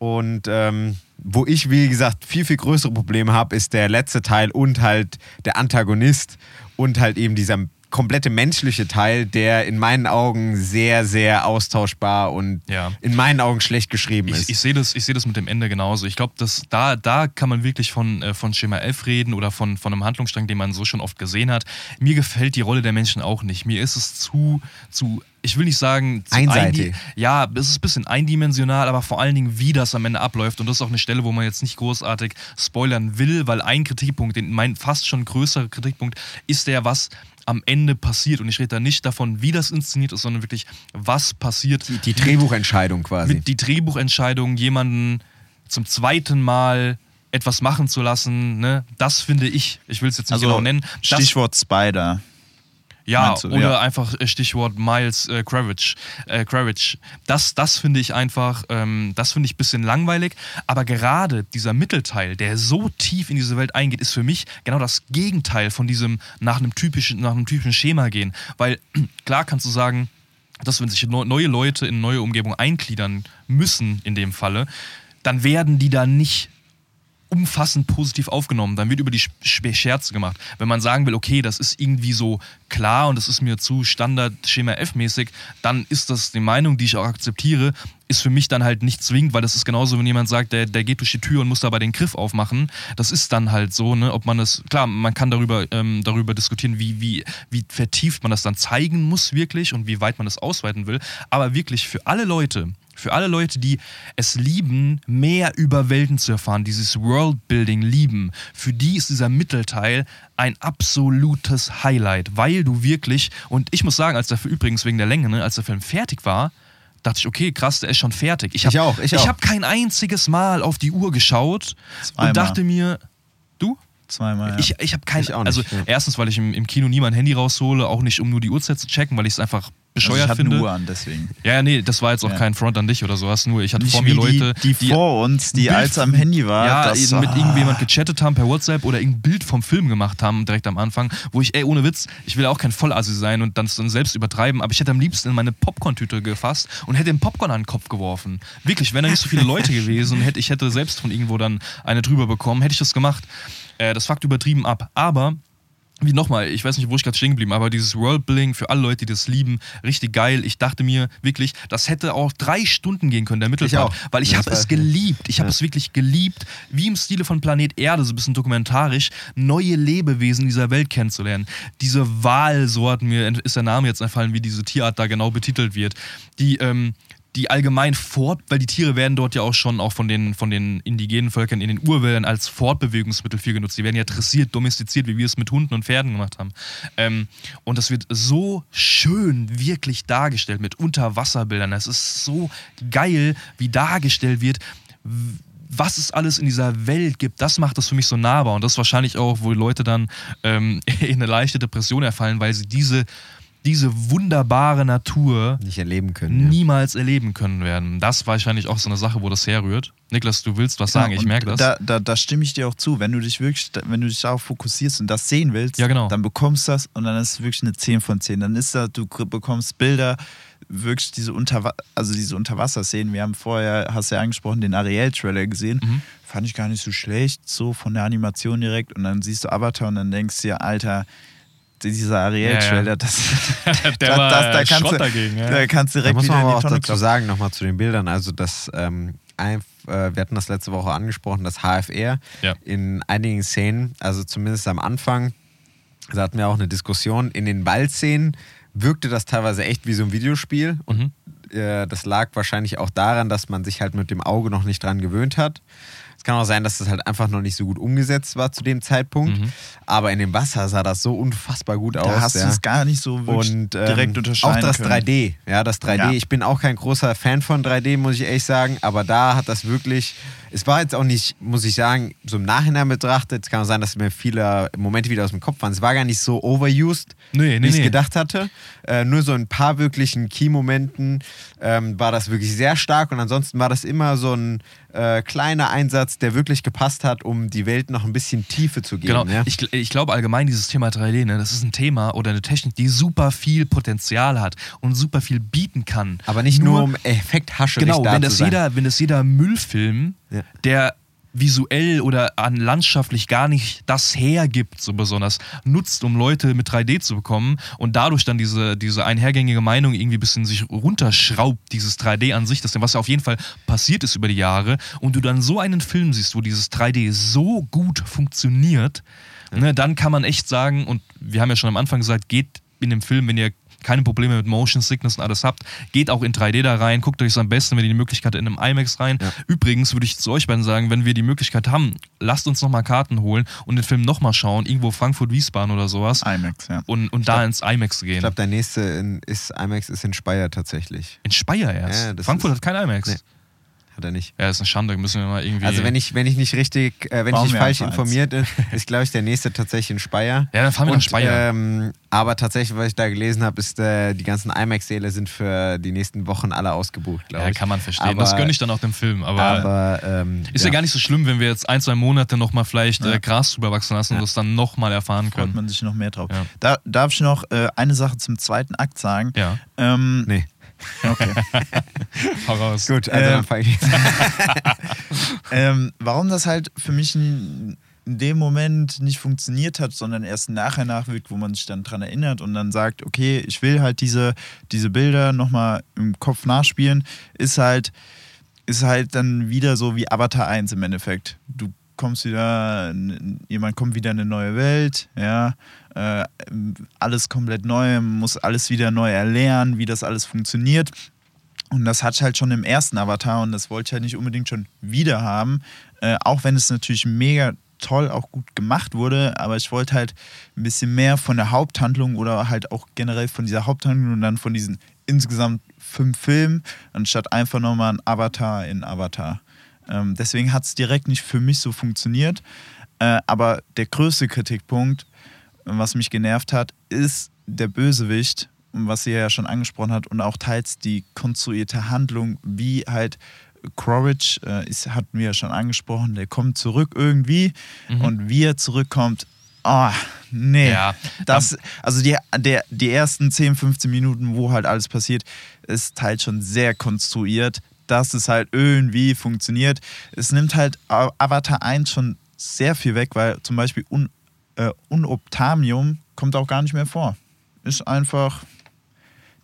S2: Und ähm, wo ich, wie gesagt, viel, viel größere Probleme habe, ist der letzte Teil und halt der Antagonist und halt eben dieser komplette menschliche Teil, der in meinen Augen sehr, sehr austauschbar und
S3: Ja.
S2: in meinen Augen schlecht geschrieben ist.
S3: Ich, ich sehe das, ich sehe das mit dem Ende genauso. Ich glaube, dass da, da kann man wirklich von, äh, von Schema F reden oder von, von einem Handlungsstrang, den man so schon oft gesehen hat. Mir gefällt die Rolle der Menschen auch nicht. Mir ist es zu, zu ich will nicht sagen,
S2: Einseitig.
S3: ja, es ist ein bisschen eindimensional, aber vor allen Dingen, wie das am Ende abläuft. Und das ist auch eine Stelle, wo man jetzt nicht großartig spoilern will, weil ein Kritikpunkt, den, mein fast schon größerer Kritikpunkt, ist der, was am Ende passiert. Und ich rede da nicht davon, wie das inszeniert ist, sondern wirklich, was passiert.
S2: die, die Drehbuchentscheidung quasi.
S3: Mit die Drehbuchentscheidung, jemanden zum zweiten Mal etwas machen zu lassen, ne, das finde ich, ich will es jetzt nicht
S4: also
S3: genau nennen, das,
S4: Stichwort Spider.
S3: Ja,
S4: du,
S3: oder
S4: ja.
S3: einfach äh, Stichwort Miles äh, Kravitz. Äh, Kravitz. Das, das finde ich einfach, ähm, das finde ich ein bisschen langweilig. Aber gerade dieser Mittelteil, der so tief in diese Welt eingeht, ist für mich genau das Gegenteil von diesem nach einem typischen, nach einem typischen Schema gehen. Weil [CLEARS THROAT] klar kannst du sagen, dass wenn sich neu- neue Leute in neue Umgebung eingliedern müssen, in dem Falle, dann werden die da nicht umfassend positiv aufgenommen. Dann wird über die Sch- Sch- Scherze gemacht. Wenn man sagen will, okay, das ist irgendwie so klar und das ist mir zu Standard Schema F-mäßig, dann ist das die Meinung, die ich auch akzeptiere, ist für mich dann halt nicht zwingend, weil das ist genauso, wenn jemand sagt, der, der geht durch die Tür und muss dabei den Griff aufmachen. Das ist dann halt so, ne, ob man das, klar, man kann darüber, ähm, darüber diskutieren, wie, wie, wie vertieft man das dann zeigen muss wirklich und wie weit man das ausweiten will. Aber wirklich für alle Leute, für alle Leute, die es lieben, mehr über Welten zu erfahren, dieses Worldbuilding lieben, für die ist dieser Mittelteil ein absolutes Highlight, weil du wirklich, und ich muss sagen, als der Film übrigens wegen der Länge, ne, als der Film fertig war, dachte ich, okay, krass, der ist schon fertig. Ich, hab,
S2: Ich auch, ich auch.
S3: Ich habe kein einziges Mal auf die Uhr geschaut
S4: Zweimal.
S3: und dachte mir, du?
S4: Zweimal. Ja.
S3: Ich, ich habe kein,
S2: Ich nicht,
S3: also
S2: ja.
S3: erstens, weil ich im, im Kino nie mein Handy raushole, auch nicht um nur die Uhrzeit zu checken, weil ich es einfach
S4: also
S3: bescheuert
S4: ich hatte
S3: finde.
S4: Uhr an, deswegen.
S3: Ja, ja, nee, das war jetzt auch
S4: Ja.
S3: kein Front an dich oder sowas, nur ich hatte
S4: Nicht
S3: vor mir Leute,
S4: die, die, vor uns, die
S3: Bild-
S4: als am Handy war.
S3: ja,
S4: das,
S3: eben mit
S4: ah.
S3: irgendjemand gechattet haben per WhatsApp oder irgendein Bild vom Film gemacht haben, direkt am Anfang, wo ich, ey, ohne Witz, ich will auch kein Vollassi sein und dann, dann selbst übertreiben, aber ich hätte am liebsten in meine Popcorn-Tüte gefasst und hätte den Popcorn an den Kopf geworfen. Wirklich, wären da nicht so viele Leute [LAUGHS] gewesen und hätte, ich hätte selbst von irgendwo dann eine drüber bekommen, hätte ich das gemacht. Äh, das fuckt übertrieben ab. Aber wie nochmal, ich weiß nicht, wo ich gerade stehen geblieben, aber dieses Worldbuilding für alle Leute, die das lieben, richtig geil. Ich dachte mir wirklich, das hätte auch drei Stunden gehen können, der Mittelpart, weil ich habe es geliebt. Ich habe
S2: Ja.
S3: es wirklich geliebt, wie im Stile von Planet Erde, so ein bisschen dokumentarisch, neue Lebewesen dieser Welt kennenzulernen. Diese Walsorten, mir ent- ist der Name jetzt entfallen, wie diese Tierart da genau betitelt wird, die ähm, die allgemein fort, weil die Tiere werden dort ja auch schon auch von den, von den indigenen Völkern in den Urwäldern als Fortbewegungsmittel viel genutzt. Die werden ja dressiert, domestiziert, wie wir es mit Hunden und Pferden gemacht haben. Ähm, und das wird so schön wirklich dargestellt mit Unterwasserbildern. Es ist so geil, wie dargestellt wird, was es alles in dieser Welt gibt, das macht das für mich so nahbar. Und das ist wahrscheinlich auch, wo die Leute dann ähm, [LAUGHS] in eine leichte Depression erfallen, weil sie diese, diese wunderbare Natur
S2: Nicht erleben können. Ja.
S3: niemals erleben können werden. Das war wahrscheinlich auch so eine Sache, wo das herrührt. Niklas, du willst was sagen,
S4: Ja,
S3: ich merke das.
S4: Da, da, da stimme ich dir auch zu. Wenn du dich wirklich, wenn du dich darauf fokussierst und das sehen willst,
S3: Ja, genau.
S4: dann bekommst du das und dann ist es wirklich eine 10 von 10. Dann ist da, du bekommst Bilder, wirklich diese, Unterwa also diese Unterwasserszenen. Wir haben vorher, hast du ja angesprochen, den Ariel-Trailer gesehen.
S3: Mhm.
S4: Fand ich gar nicht so schlecht, so von der Animation direkt. Und dann siehst du Avatar und dann denkst du dir, Alter, dieser Ariel-Trailer,
S3: Ja, ja.
S4: das, [LAUGHS]
S3: Der [LAUGHS] war, äh,
S4: da kannst
S3: Schrott
S4: du,
S3: dagegen, ja.
S4: Da kannst du
S2: Da
S4: direkt
S2: muss
S4: wieder
S2: man
S4: in
S2: aber
S4: die
S2: auch dazu
S4: kloppen.
S2: sagen, nochmal zu den Bildern, also das, ähm, ein, äh, wir hatten das letzte Woche angesprochen, das HFR
S3: Ja.
S2: in einigen Szenen, also zumindest am Anfang, da hatten wir auch eine Diskussion, in den Ballszenen wirkte das teilweise echt wie so ein Videospiel und
S3: Mhm.
S2: äh, das lag wahrscheinlich auch daran, dass man sich halt mit dem Auge noch nicht dran gewöhnt hat. Es kann auch sein, dass das halt einfach noch nicht so gut umgesetzt war zu dem Zeitpunkt.
S3: Mhm.
S2: Aber in dem Wasser sah das so unfassbar gut aus.
S4: Da hast
S2: ja.
S4: du es gar nicht so wirklich
S2: und ähm,
S4: direkt unterscheiden
S2: auch das
S4: können.
S2: 3D, ja, das 3D.
S4: Ja.
S2: Ich bin auch kein großer Fan von 3D, muss ich ehrlich sagen, aber da hat das wirklich, es war jetzt auch nicht, muss ich sagen, so im Nachhinein betrachtet, es kann auch sein, dass mir viele Momente wieder aus dem Kopf waren. Es war gar nicht so overused,
S3: Nee, nee,
S2: wie ich
S3: nee.
S2: gedacht hatte. Äh, nur so ein paar wirklichen Key-Momenten ähm, war das wirklich sehr stark und ansonsten war das immer so ein äh, kleiner Einsatz, der wirklich gepasst hat, um die Welt noch ein bisschen Tiefe zu geben.
S3: Genau,
S2: ja?
S3: ich, ich glaube allgemein dieses Thema 3D, ne, das ist ein Thema oder eine Technik, die super viel Potenzial hat und super viel bieten kann.
S2: aber nicht nur, um Effekthascherig
S3: Genau,
S2: da
S3: wenn
S2: zu
S3: das,
S2: sein.
S3: jeder, wenn das jeder Müllfilm,
S2: Ja.
S3: der visuell oder an landschaftlich gar nicht das hergibt, so besonders, nutzt, um Leute mit 3D zu bekommen und dadurch dann diese, diese einhergängige Meinung irgendwie ein bisschen sich runterschraubt, dieses 3D an sich, das, was ja auf jeden Fall passiert ist über die Jahre, und du dann so einen Film siehst, wo dieses 3D so gut funktioniert, ne, dann kann man echt sagen, und wir haben ja schon am Anfang gesagt, geht in dem Film, wenn ihr keine Probleme mit Motion Sickness und alles habt, geht auch in 3D da rein, guckt euch es am besten, wenn ihr die Möglichkeit in einem IMAX rein.
S2: Ja.
S3: Übrigens würde ich zu euch beiden sagen, wenn wir die Möglichkeit haben, lasst uns nochmal Karten holen und den Film nochmal schauen, irgendwo Frankfurt-Wiesbaden oder sowas
S4: IMAX, ja.
S3: und, und da ins IMAX
S2: Ich
S3: gehen.
S2: glaube, der nächste in, ist IMAX ist in Speyer tatsächlich.
S3: in Speyer erst.
S2: Ja,
S3: Frankfurt hat kein IMAX.
S2: Nee. Hat er nicht.
S3: Ja, ist eine Schande, müssen wir mal irgendwie.
S2: Also wenn ich, wenn ich nicht richtig, äh, wenn ich nicht falsch informiert bin, [LAUGHS] ist, glaube ich, der nächste tatsächlich in Speyer.
S3: Ja, dann fahren wir nach Speyer.
S2: Ähm, aber tatsächlich, was ich da gelesen habe, ist, äh, die ganzen IMAX-Säle sind für die nächsten Wochen alle ausgebucht, glaube
S3: ja,
S2: ich.
S3: kann man verstehen.
S2: Aber,
S3: das gönne ich dann auch dem Film. Aber,
S2: Aber ähm,
S3: ist ja. gar nicht so schlimm, wenn wir jetzt ein, zwei Monate nochmal vielleicht äh, Gras drüber wachsen lassen und das dann nochmal erfahren
S4: freut
S3: können.
S4: man sich noch mehr drauf.
S3: Ja.
S4: Da darf ich noch äh, eine Sache zum zweiten Akt sagen.
S3: Ja,
S4: Ähm,
S2: Nee.
S4: Okay. [LAUGHS]
S3: hau raus.
S2: Gut, also
S4: Ähm,
S2: dann fange ich [LAUGHS]
S4: ähm, warum das halt für mich in, in dem Moment nicht funktioniert hat, sondern erst nachher nachwirkt, wo man sich dann dran erinnert und dann sagt, okay, ich will halt diese, diese Bilder nochmal im Kopf nachspielen, ist halt, ist halt dann wieder so wie Avatar 1 im Endeffekt. Du kommst wieder, jemand kommt wieder in eine neue Welt, ja, äh, alles komplett neu, muss alles wieder neu erlernen, wie das alles funktioniert. Und das hatte ich halt schon im ersten Avatar und das wollte ich halt nicht unbedingt schon wieder haben. Äh, auch wenn es natürlich mega toll auch gut gemacht wurde, aber ich wollte halt ein bisschen mehr von der Haupthandlung oder halt auch generell von dieser Haupthandlung und dann von diesen insgesamt fünf Filmen, anstatt einfach nochmal ein Avatar in Avatar. Ähm, deswegen hat es direkt nicht für mich so funktioniert. Äh, aber der größte Kritikpunkt, was mich genervt hat, ist der Bösewicht, was sie ja schon angesprochen hat, und auch teils die konstruierte Handlung, wie halt Quaritch, äh, ist, hatten wir ja schon angesprochen, der kommt zurück irgendwie und wie er zurückkommt, ah, nee.
S3: Ja,
S4: das, also die, der, die ersten 10, 15 Minuten, wo halt alles passiert, ist halt schon sehr konstruiert, dass es halt irgendwie funktioniert. Es nimmt halt Avatar 1 schon sehr viel weg, weil zum Beispiel un äh, Unobtamium kommt auch gar nicht mehr vor. Ist einfach,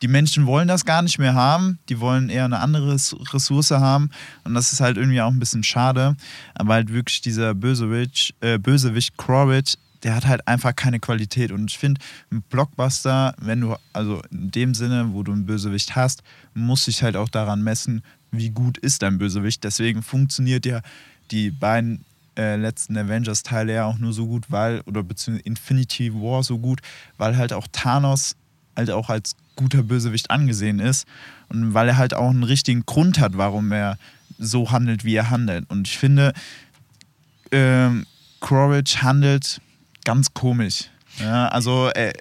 S4: die Menschen wollen das gar nicht mehr haben, die wollen eher eine andere Res- Ressource haben und das ist halt irgendwie auch ein bisschen schade, aber halt wirklich dieser Bösewicht, äh, Bösewicht Crawwitch, der hat halt einfach keine Qualität und ich finde, ein Blockbuster, wenn du, also in dem Sinne, wo du einen Bösewicht hast, muss sich halt auch daran messen, wie gut ist dein Bösewicht. Deswegen funktioniert ja die beiden äh, letzten Avengers-Teile ja auch nur so gut, weil, oder beziehungsweise Infinity War so gut, weil halt auch Thanos halt auch als guter Bösewicht angesehen ist und weil er halt auch einen richtigen Grund hat, warum er so handelt, wie er handelt. Und ich finde, ähm, Quaritch handelt ganz komisch. Ja, also äh,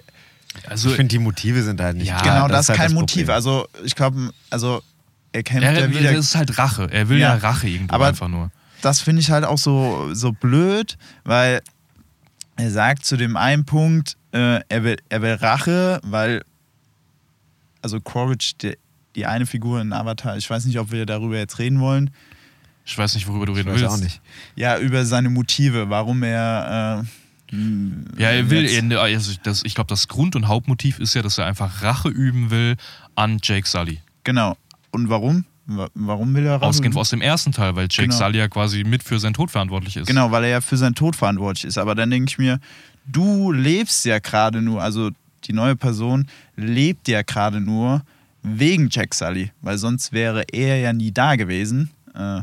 S3: Also
S2: ich finde, die Motive sind halt nicht
S3: Ja,
S4: genau, das ist
S2: halt
S4: kein
S2: das
S4: Motiv. Also ich glaube, also er kämpft
S3: er,
S4: ja wieder
S3: das ist halt Rache. Er will ja,
S4: Ja,
S3: Rache irgendwo
S4: aber-
S3: einfach nur.
S4: das finde ich halt auch so, so blöd, weil er sagt zu dem einen Punkt, äh, er, will, er will Rache, weil, also Quaritch, die, die eine Figur in Avatar, ich weiß nicht, ob wir darüber jetzt reden wollen,
S3: Ich weiß nicht, worüber du
S2: ich
S3: reden
S2: weiß
S3: willst.
S2: auch nicht.
S4: ja, über seine Motive, warum er. Äh,
S3: Ja, er will, er, also das, ich glaube, das Grund- und Hauptmotiv ist ja, dass er einfach Rache üben will an Jake Sully.
S4: Genau. Und warum? Wa- Warum will er Rache?
S3: Ausgehend aus dem ersten Teil, weil Jake
S4: Genau.
S3: Sully ja quasi mit für seinen Tod verantwortlich ist.
S4: Genau, weil er ja für seinen Tod verantwortlich ist. Aber dann denke ich mir, du lebst ja gerade nur, also die neue Person lebt ja gerade nur wegen Jack Sully, weil sonst wäre er ja nie da gewesen. Äh,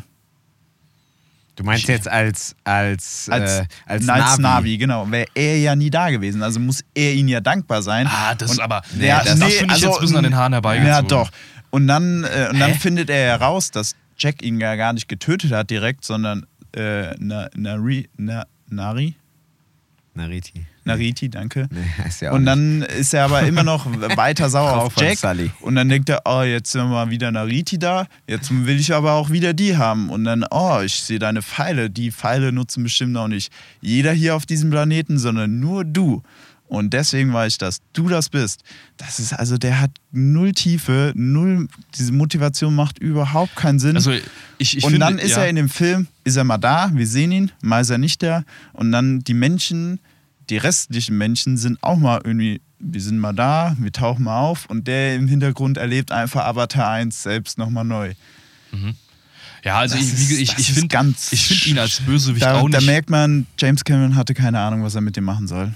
S2: Du meinst jetzt als, als,
S4: als,
S2: äh, als,
S4: als
S2: Navi.
S4: Navi. genau. Wäre er ja nie da gewesen. Also muss er ihn ja dankbar sein.
S3: Ah, das ist
S4: Und-
S3: aber.
S2: Nee,
S3: Ja,
S2: das-
S3: das, finde ich jetzt ein bisschen an den Haaren herbeigezogen.
S4: Ja, doch. Und dann, äh, und dann
S3: Hä?
S4: findet er heraus, dass Jack ihn ja gar nicht getötet hat direkt, sondern äh, Na, Nari, Na, Nari?
S2: Nariti.
S4: Nariti, danke.
S2: Nee, ja
S4: Und
S2: nicht.
S4: dann ist er aber immer noch [LAUGHS] weiter sauer auf Jack.
S2: Sully.
S4: Und dann denkt er, oh, jetzt sind wir mal wieder Nariti da. Jetzt will ich aber auch wieder die haben. Und dann, oh, ich sehe deine Pfeile. Die Pfeile nutzen bestimmt auch nicht jeder hier auf diesem Planeten, sondern nur du. Und deswegen weiß ich, dass du das bist. Das ist also, der hat null Tiefe, null, diese Motivation macht überhaupt keinen Sinn.
S3: Also ich, ich
S4: und
S3: finde,
S4: dann ist
S3: ja,
S4: er in dem Film, ist er mal da, wir sehen ihn, mal ist er nicht da. Und dann die Menschen, die restlichen Menschen sind auch mal irgendwie, wir sind mal da, wir tauchen mal auf und der im Hintergrund erlebt einfach Avatar 1 selbst nochmal neu.
S3: Ja, also
S4: Das
S3: ich, ich,
S4: das
S3: ich finde
S4: ganz
S3: ich find ihn als Bösewicht
S4: Da,
S3: auch
S4: da
S3: nicht.
S4: merkt man, James Cameron hatte keine Ahnung, was er mit dem machen soll.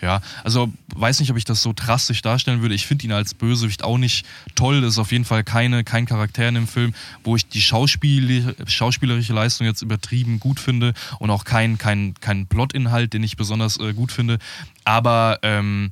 S3: Ja, also weiß nicht, ob ich das so drastisch darstellen würde. Ich finde ihn als Bösewicht auch nicht toll. Das ist auf jeden Fall keine, kein Charakter in dem Film, wo ich die Schauspiel, schauspielerische Leistung jetzt übertrieben gut finde und auch kein, kein, kein Plotinhalt, den ich besonders äh, gut finde. Aber ähm,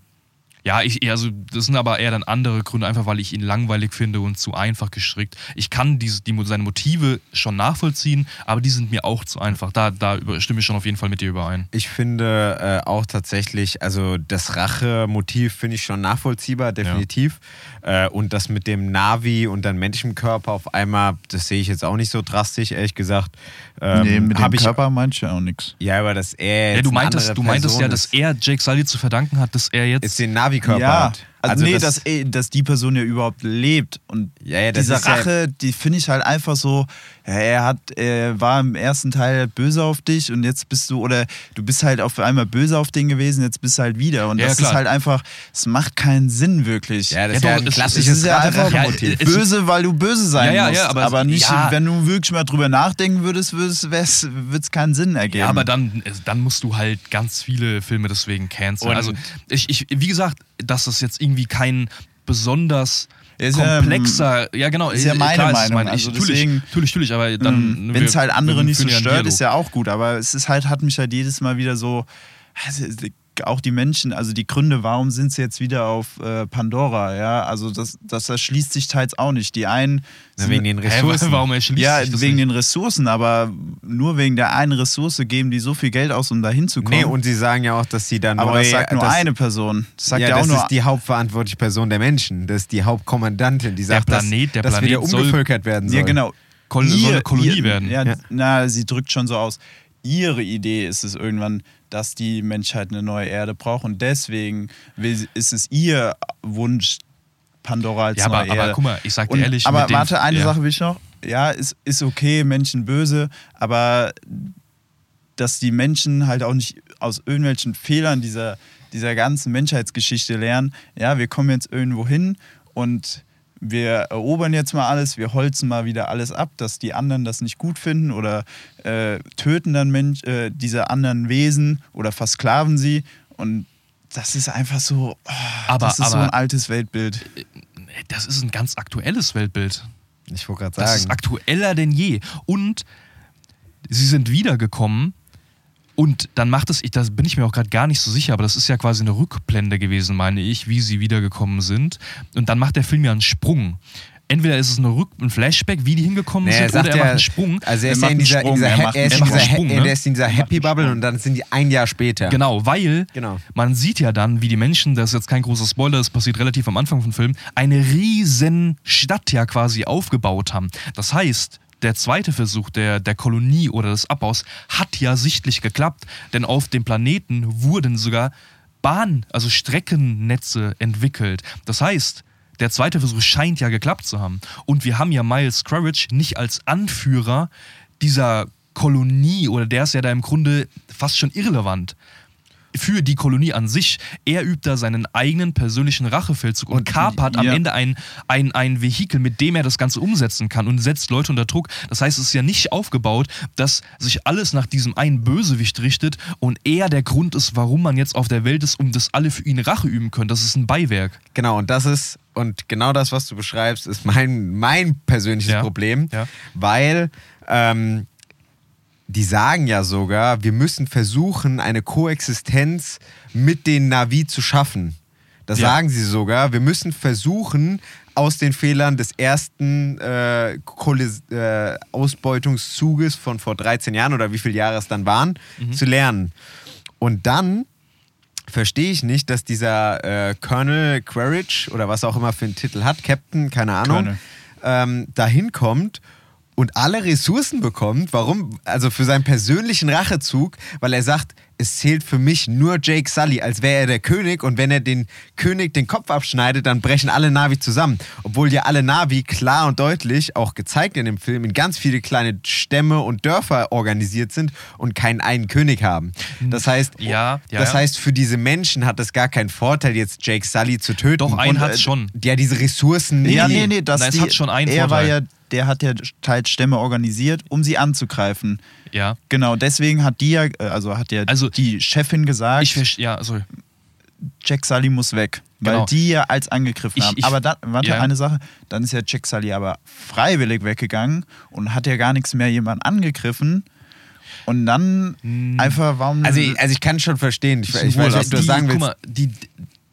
S3: ja, ich, also das sind aber eher dann andere Gründe, einfach weil ich ihn langweilig finde und zu einfach gestrickt. Ich kann diese, die, seine Motive schon nachvollziehen, aber die sind mir auch zu einfach. Da, da stimme ich schon auf jeden Fall mit dir überein.
S2: Ich finde äh, auch tatsächlich, also das Rache-Motiv finde ich schon nachvollziehbar, definitiv. Äh, und das mit dem Navi und dann menschlichem Körper auf einmal, das sehe ich jetzt auch nicht so drastisch, ehrlich gesagt. Ähm,
S4: nee, mit dem
S2: ich,
S4: Körper meint ja auch nichts.
S2: Ja, aber dass er
S3: Ja,
S2: jetzt
S3: du meintest, du meintest ja, dass
S2: ist,
S3: er Jake Sully zu verdanken hat, dass er jetzt.
S2: jetzt den Navi-Körper
S4: ja,
S2: hat.
S4: Also, nee, dass, eh- dass die Person ja überhaupt lebt. Und
S2: Ja, ja, das
S4: diese
S2: ist ja-
S4: Rache, die finde ich halt einfach so, ja, er hat, er war im ersten Teil böse auf dich und jetzt bist du, oder du bist halt auf einmal böse auf den gewesen, jetzt bist du halt wieder. Und
S3: Ja,
S4: das
S3: klar.
S4: ist halt einfach, es macht keinen Sinn wirklich.
S2: ja, das
S3: Ja,
S2: ist ja ein
S3: es- es
S2: klassisches
S4: ist ja einfach böse, weil du böse sein
S3: Ja, ja,
S4: musst.
S3: ja, aber
S4: aber, nicht,
S3: ja.
S4: wenn du wirklich mal drüber nachdenken würdest, würde es keinen Sinn ergeben.
S3: Ja, aber dann, dann musst du halt ganz viele Filme deswegen canceln.
S2: Und-
S3: also, ich, ich, wie gesagt, dass das jetzt irgendwie kein besonders
S4: Ist ja,
S3: komplexer, ja, genau,
S4: ist ja
S3: äh,
S4: meine
S3: klar,
S4: Meinung,
S3: ich,
S4: also
S3: natürlich,
S4: deswegen-
S3: natürlich, natürlich, aber dann.
S4: Wenn es halt andere nicht so stört, ist
S3: ja.
S4: ja auch gut. Aber es ist halt, hat mich halt jedes Mal wieder so. also, Auch die Menschen, also die Gründe, warum sind sie jetzt wieder auf äh, Pandora, ja? Also das, das erschließt sich teils auch nicht. Die einen.
S2: Na, wegen den Ressourcen.
S3: warum erschließt
S4: ja,
S3: sich das
S4: wegen
S3: nicht?
S4: den Ressourcen, aber nur wegen der einen Ressource geben die so viel Geld aus, um da hinzukommen.
S2: Nee, und sie sagen ja auch, dass sie dann
S4: aber das sagt nur
S2: dass-
S4: eine Person. Das sagt
S2: ja,
S4: ja, auch
S2: das
S4: nur
S2: ist die hauptverantwortliche Person der Menschen. Das ist die Hauptkommandantin, die
S3: Der
S2: sagt,
S3: Planet-
S2: dass,
S3: der
S2: dass
S3: Planet
S2: wieder
S3: soll-
S2: umgevölkert werden soll.
S4: Ja, genau.
S3: Kol- soll eine Kolonie werden.
S4: Ja,
S2: Ja.
S4: Na, sie drückt schon so aus. Ihre Idee ist es irgendwann, dass die Menschheit eine neue Erde braucht und deswegen will, ist es ihr Wunsch, Pandora als
S3: Ja, aber,
S4: neue Erde.
S3: aber guck mal, ich sag dir
S4: Und,
S3: ehrlich.
S4: aber
S3: mit dem-
S4: warte, eine
S3: ja.
S4: Sache will ich noch. Ja, ist, ist okay, Menschen böse, aber dass die Menschen halt auch nicht aus irgendwelchen Fehlern dieser, dieser ganzen Menschheitsgeschichte lernen, ja, wir kommen jetzt irgendwo hin und wir erobern jetzt mal alles, wir holzen mal wieder alles ab, dass die anderen das nicht gut finden oder äh, töten dann Mensch, äh, diese anderen Wesen oder versklaven sie. Und das ist einfach so, oh,
S3: Aber-
S4: das ist so
S3: aber-
S4: ein altes Weltbild.
S3: Das ist ein ganz aktuelles Weltbild.
S2: Ich wollte gerade
S3: Das
S2: sagen.
S3: ist aktueller denn je. Und sie sind wiedergekommen und dann macht es, ich, da bin ich mir auch gerade gar nicht so sicher, aber das ist ja quasi eine Rückblende gewesen, meine ich, wie sie wiedergekommen sind. Und dann macht der Film ja einen Sprung. Entweder ist es eine Rück ein Flashback, wie die hingekommen
S2: er
S3: sind, oder er
S2: ja-
S3: macht einen Sprung.
S2: Also er
S4: Er
S2: ist ja in dieser, in
S4: Sprung,
S2: dieser,
S4: er
S2: er ist in dieser,
S3: Sprung, ne?
S2: ist in dieser
S4: Er
S2: Happy Bubble und dann sind die ein Jahr später.
S3: Genau, weil
S2: Genau.
S3: man sieht ja dann, wie die Menschen, das ist jetzt kein großer Spoiler, das passiert relativ am Anfang vom Film, eine riesen Stadt ja quasi aufgebaut haben. Das heißt, der zweite Versuch der, der Kolonie oder des Abbaus hat ja sichtlich geklappt, denn auf dem Planeten wurden sogar Bahn, also Streckennetze entwickelt. Das heißt, der zweite Versuch scheint ja geklappt zu haben. Und wir haben ja Miles Courage nicht als Anführer dieser Kolonie oder der ist ja da im Grunde fast schon irrelevant für die Kolonie an sich. Er übt da seinen eigenen persönlichen Rachefeldzug und,
S2: Und-
S3: kapert am
S4: ja.
S3: Ende ein, ein, ein Vehikel, mit dem er das Ganze umsetzen kann und setzt Leute unter Druck. Das heißt, es ist ja nicht aufgebaut, dass sich alles nach diesem einen Bösewicht richtet und er der Grund ist, warum man jetzt auf der Welt ist, um das alle für ihn Rache üben können. Das ist ein Beiwerk.
S2: Genau, und das ist, und genau das, was du beschreibst, ist mein, mein persönliches
S3: Ja.
S2: Problem,
S3: Ja.
S2: weil ähm, die sagen ja sogar, wir müssen versuchen, eine Koexistenz mit den Navi zu schaffen. Das
S3: Ja.
S2: sagen sie sogar. Wir müssen versuchen, aus den Fehlern des ersten äh, äh, Ausbeutungszuges von vor 13 Jahren oder wie viele Jahre es dann waren,
S3: Mhm.
S2: zu lernen. Und dann verstehe ich nicht, dass dieser äh, Colonel Quaritch oder was auch immer für einen Titel hat, Captain, keine Ahnung, ähm, dahin kommt und alle Ressourcen bekommt. Warum? Also für seinen persönlichen Rachezug, weil er sagt, es zählt für mich nur Jake Sully, als wäre er der König und wenn er den König den Kopf abschneidet, dann brechen alle Navi zusammen. Obwohl ja alle Navi klar und deutlich, auch gezeigt in dem Film, in ganz viele kleine Stämme und Dörfer organisiert sind und keinen einen König haben. Das heißt,
S3: Ja, ja,
S2: das
S3: ja.
S2: heißt, für diese Menschen hat es gar keinen Vorteil, jetzt Jake Sully zu töten.
S3: Doch, einen
S2: Und,
S3: hat's
S2: äh,
S3: schon.
S2: Ja, diese Ressourcen nicht.
S4: ja, nee, nee, das
S3: Nein, es
S4: die,
S3: hat schon einen
S4: er war
S3: Vorteil.
S4: ja, der hat ja teils Stämme organisiert, um sie anzugreifen.
S3: Ja.
S4: Genau, deswegen hat die ja, äh, also hat ja
S3: Also-
S4: die Chefin gesagt,
S3: Ich verstehe, ja, sorry.
S4: Jack Sully muss weg. Weil
S3: Genau.
S4: die ja als angegriffen
S3: Ich-
S4: haben.
S3: ich-
S4: aber dann, warte,
S3: ja.
S4: eine Sache, dann ist ja Jack Sully aber freiwillig weggegangen und hat ja gar nichts mehr jemand angegriffen. Und dann
S3: Hm.
S4: einfach, warum.
S2: Also, ich- also ich kann schon verstehen. Ich, ich weiß, was du
S3: die,
S2: sagen willst.
S3: Guck mal, die,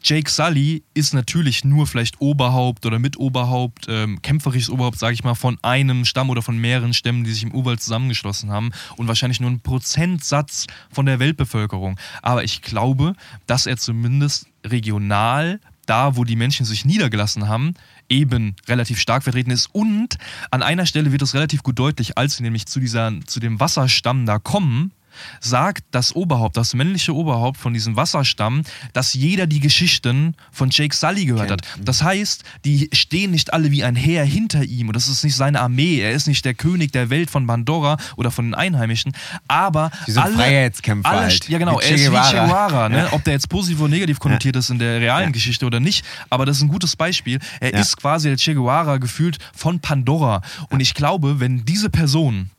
S3: Jake Sully ist natürlich nur vielleicht Oberhaupt oder Mitoberhaupt, ähm, kämpferisches Oberhaupt, sage ich mal, von einem Stamm oder von mehreren Stämmen, die sich im Urwald zusammengeschlossen haben und wahrscheinlich nur ein Prozentsatz von der Weltbevölkerung. Aber ich glaube, dass er zumindest regional, da wo die Menschen sich niedergelassen haben, eben relativ stark vertreten ist. Und an einer Stelle wird es relativ gut deutlich, als sie nämlich zu, dieser, zu dem Wasserstamm da kommen, sagt das Oberhaupt, das männliche Oberhaupt von diesem Wasserstamm, dass jeder die Geschichten von Jake Sully gehört hat. Das heißt, die stehen nicht alle wie ein Heer hinter ihm und das ist nicht seine Armee. Er ist nicht der König der Welt von Pandora oder von den Einheimischen, aber
S2: Die sind
S3: alle,
S2: Freiheitskämpfer
S3: alle,
S2: halt.
S3: Ja genau, er ist wie Che
S2: Guevara.
S3: Ne?
S2: Ja.
S3: Ob der jetzt positiv oder negativ konnotiert ist in der realen Geschichte oder nicht, aber das ist ein gutes Beispiel. Er
S2: Ja.
S3: ist quasi der Che Guevara gefühlt von Pandora und ich glaube, wenn diese Person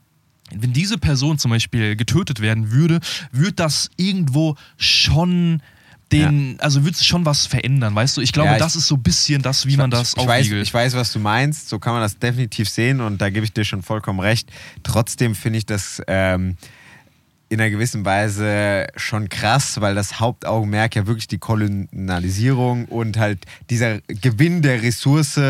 S3: wenn diese Person zum Beispiel getötet werden würde, würde das irgendwo schon den, also würde es schon was verändern, weißt du? Ich glaube,
S2: Ja, ich-
S3: das ist so ein bisschen das, wie man das
S2: ich, ich, weiß,
S3: aufwiegelt.
S2: ich weiß, was du meinst. So kann man das definitiv sehen und da gebe ich dir schon vollkommen recht. Trotzdem finde ich das ähm, in einer gewissen Weise schon krass, weil das Hauptaugenmerk ja wirklich die Kolonialisierung und halt dieser Gewinn der Ressource,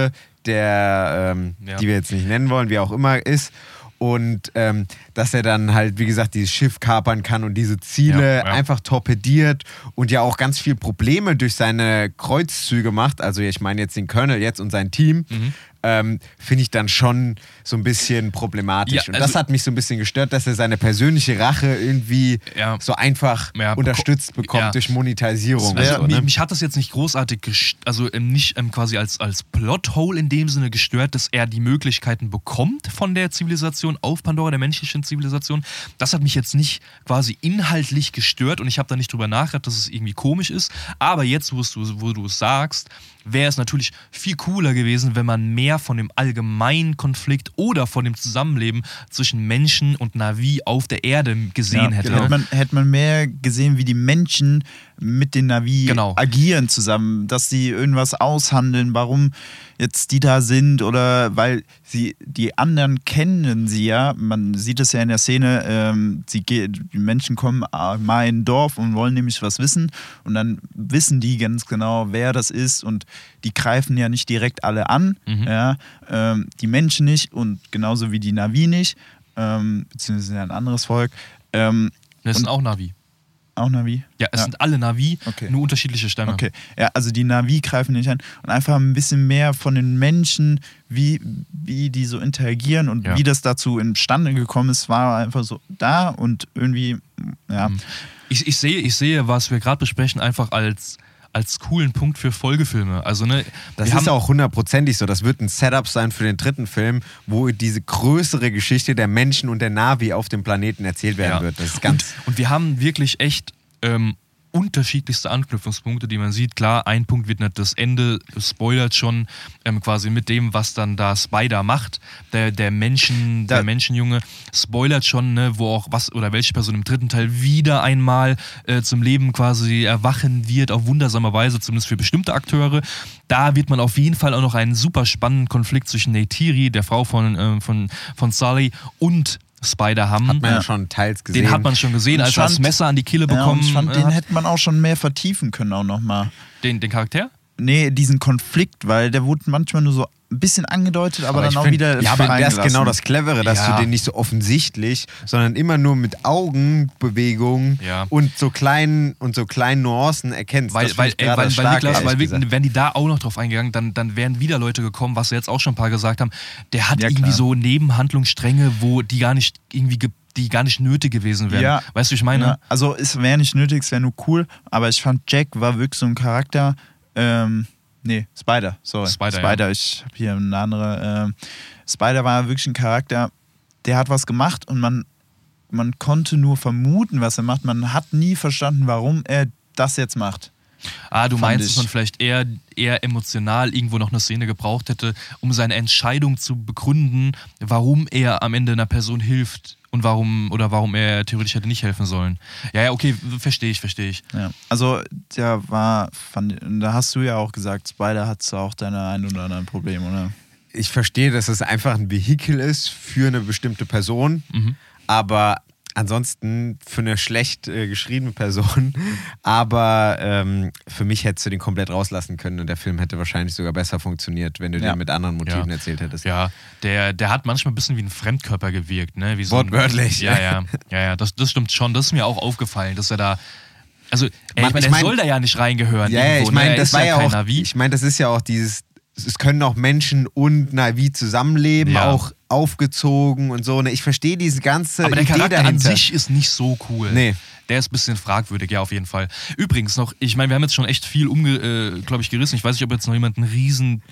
S2: der, ähm,
S3: Ja.
S2: die wir jetzt nicht nennen wollen, wie auch immer ist. Und ähm, dass er dann halt, wie gesagt, dieses Schiff kapern kann und diese Ziele
S3: Ja, ja.
S2: einfach torpediert und ja auch ganz viel Probleme durch seine Kreuzzüge macht. Also ich meine jetzt den Colonel jetzt und sein Team.
S3: Mhm.
S2: Ähm, finde ich dann schon so ein bisschen problematisch.
S3: Ja,
S2: und
S3: also-
S2: das hat mich so ein bisschen gestört, dass er seine persönliche Rache irgendwie
S3: Ja.
S2: so einfach
S3: Ja,
S2: unterstützt bekommt durch Monetarisierung.
S3: Also,
S2: und so,
S3: mich,
S2: ne?
S3: mich hat das jetzt nicht großartig, also ähm, nicht ähm, quasi als, als Plothole in dem Sinne gestört, dass er die Möglichkeiten bekommt von der Zivilisation auf Pandora, der menschlichen Zivilisation. Das hat mich jetzt nicht quasi inhaltlich gestört und ich habe da nicht drüber nachgedacht, dass es irgendwie komisch ist. Aber jetzt, wo du, wo du es sagst, wäre es natürlich viel cooler gewesen, wenn man mehr von dem allgemeinen Konflikt oder von dem Zusammenleben zwischen Menschen und Navi auf der Erde gesehen
S4: Ja,
S3: hätte.
S4: Hätte, man, hätte man mehr gesehen, wie die Menschen mit den Navi
S3: Genau.
S4: agieren zusammen, dass sie irgendwas aushandeln, warum jetzt die da sind oder weil sie die anderen kennen sie ja. Man sieht es ja in der Szene, ähm, sie ge- die Menschen kommen äh, mal in ein Dorf und wollen nämlich was wissen und dann wissen die ganz genau, wer das ist und die greifen ja nicht direkt alle an,
S3: Mhm.
S4: ja, ähm, die Menschen nicht und genauso wie die Navi nicht, ähm, beziehungsweise ein anderes Volk. Ähm,
S3: Das sind auch Navi.
S4: Auch Navi?
S3: Ja, es sind alle Navi,
S4: Okay.
S3: nur unterschiedliche Stämme.
S4: Okay, ja, also die Navi greifen nicht an und einfach ein bisschen mehr von den Menschen, wie, wie die so interagieren und
S3: Ja.
S4: wie das dazu imstande gekommen ist, war einfach so da und irgendwie, ja.
S3: Mhm. Ich, ich, sehe, ich sehe, was wir gerade besprechen, einfach als, als coolen Punkt für Folgefilme. Also, ne,
S2: Das ist auch hundertprozentig so. Das wird ein Setup sein für den dritten Film, wo diese größere Geschichte der Menschen und der Navi auf dem Planeten erzählt werden
S3: Ja.
S2: wird. Das ist ganz.
S3: und, und wir haben wirklich echt ähm, unterschiedlichste Anknüpfungspunkte, die man sieht. Klar, ein Punkt wird nicht das Ende, spoilert schon ähm, quasi mit dem, was dann da Spider macht. Der, der Menschen,
S4: Da-
S3: der Menschenjunge spoilert schon, ne, wo auch was oder welche Person im dritten Teil wieder einmal äh, zum Leben quasi erwachen wird, auf wundersame Weise, zumindest für bestimmte Akteure. Da wird man auf jeden Fall auch noch einen super spannenden Konflikt zwischen Neytiri, der Frau von, ähm, von, von Sully, und Spider haben.
S2: Hat man ja
S4: Ja.
S2: schon teils gesehen.
S3: Den hat man schon gesehen, als er das Messer an die Kille
S4: ja
S3: bekommen
S4: ich fand, den hätte man auch schon mehr vertiefen können, auch nochmal.
S3: Den, den Charakter?
S4: Nee, diesen Konflikt, weil der wurde manchmal nur so ein bisschen angedeutet, aber,
S2: Aber
S4: dann auch
S2: find-
S4: wieder.
S2: Ja, aber das ist genau das Clevere, dass
S3: Ja.
S2: du den nicht so offensichtlich, sondern immer nur mit Augenbewegungen
S3: Ja.
S2: und so kleinen und so kleinen Nuancen erkennst.
S3: Weil, weil,
S2: gerade
S3: weil, weil, Niklas, weil wir, wären die da auch noch drauf eingegangen, dann, dann wären wieder Leute gekommen, was jetzt auch schon ein paar gesagt haben. Der hat
S4: Ja,
S3: irgendwie
S4: klar.
S3: so Nebenhandlungsstränge, wo die gar nicht irgendwie ge die gar nicht nötig gewesen wären.
S4: Ja.
S3: Weißt du, wie ich meine?
S4: Ja, also es wäre nicht nötig, es wäre nur cool, aber ich fand Jack war wirklich so ein Charakter. Ähm, nee, Spider, sorry.
S3: Spider,
S4: Spider ich habe hier eine andere. Ähm, Spider war wirklich ein Charakter, der hat was gemacht und man, man konnte nur vermuten, was er macht. Man hat nie verstanden, warum er das jetzt macht.
S3: Ah, du meinst,
S4: ich.
S3: dass man vielleicht eher, eher emotional irgendwo noch eine Szene gebraucht hätte, um seine Entscheidung zu begründen, warum er am Ende einer Person hilft und warum oder warum er theoretisch hätte nicht helfen sollen. Ja, ja, okay, verstehe ich, verstehe ich.
S4: Ja. Also der war, fand, und da hast du ja auch gesagt, Spider hat auch deine ein oder anderen Probleme, oder?
S2: ich verstehe, dass es einfach ein Vehikel ist für eine bestimmte Person,
S3: Mhm.
S2: aber ansonsten für eine schlecht äh, geschriebene Person. [LAUGHS] Aber ähm, für mich hättest du den komplett rauslassen können und der Film hätte wahrscheinlich sogar besser funktioniert, wenn du
S4: Ja.
S2: den mit anderen Motiven
S3: Ja.
S2: erzählt hättest.
S3: Ja, der, der hat manchmal ein bisschen wie ein Fremdkörper gewirkt, ne? Wie so
S2: Wortwörtlich.
S3: Ein, ja, ja, ja, ja, das, das stimmt schon. Das ist mir auch aufgefallen, dass er da. Also, ey,
S2: Man-
S3: ich meine,
S2: ich
S3: er
S2: mein-
S3: soll da ja nicht reingehören.
S2: Ja,
S3: irgendwo,
S2: ich
S3: ne?
S2: meine, das
S3: ist
S2: war ja auch,
S3: Navi.
S2: ich meine, das ist ja auch dieses, es können auch Menschen und Navi zusammenleben,
S3: Ja.
S2: auch aufgezogen und so. Ne? Ich verstehe diese ganze
S3: Aber der
S2: Idee
S3: Charakter an
S2: dahinter.
S3: sich ist nicht so cool.
S2: Nee.
S3: Der ist ein bisschen fragwürdig, ja, auf jeden Fall. Übrigens noch, ich meine, wir haben jetzt schon echt viel, umge äh, glaube ich, gerissen. Ich weiß nicht, ob jetzt noch jemand einen riesen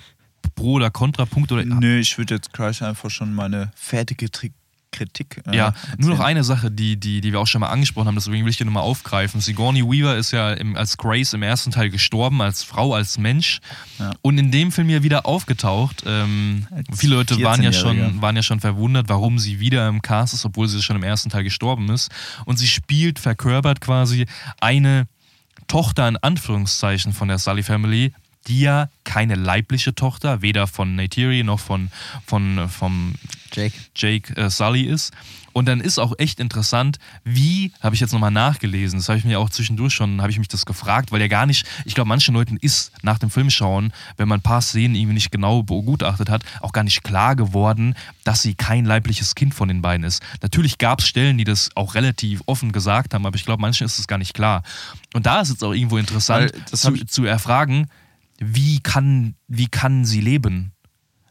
S3: Pro- oder Kontrapunkt oder.
S4: Nö, ich würde jetzt gleich einfach schon meine fertige Tri Kritik. äh,
S3: Ja, nur noch
S4: erzählen.
S3: eine Sache, die, die, die wir auch schon mal angesprochen haben, deswegen will ich die nochmal aufgreifen. Sigourney Weaver ist ja im, als Grace im ersten Teil gestorben, als Frau, als Mensch.
S4: Ja.
S3: Und in dem Film ja wieder aufgetaucht. Ähm, viele Leute waren ja,
S4: 14-Jährige.
S3: schon, waren ja schon verwundert, warum sie wieder im Cast ist, obwohl sie schon im ersten Teil gestorben ist. Und sie spielt, verkörpert quasi eine Tochter in Anführungszeichen von der Sully Family, die ja keine leibliche Tochter, weder von Neytiri noch von, von vom
S2: Jake.
S3: Jake äh, Sully ist. Und dann ist auch echt interessant, wie, habe ich jetzt nochmal nachgelesen, das habe ich mir auch zwischendurch schon, habe ich mich das gefragt, weil ja gar nicht, ich glaube, manchen Leuten ist nach dem Film schauen, wenn man ein paar Szenen irgendwie nicht genau begutachtet hat, auch gar nicht klar geworden, dass sie kein leibliches Kind von den beiden ist. Natürlich gab es Stellen, die das auch relativ offen gesagt haben, aber ich glaube, manchen ist es gar nicht klar. Und da ist es auch irgendwo interessant
S4: das
S3: zu, zu erfragen, wie kann, wie kann sie leben?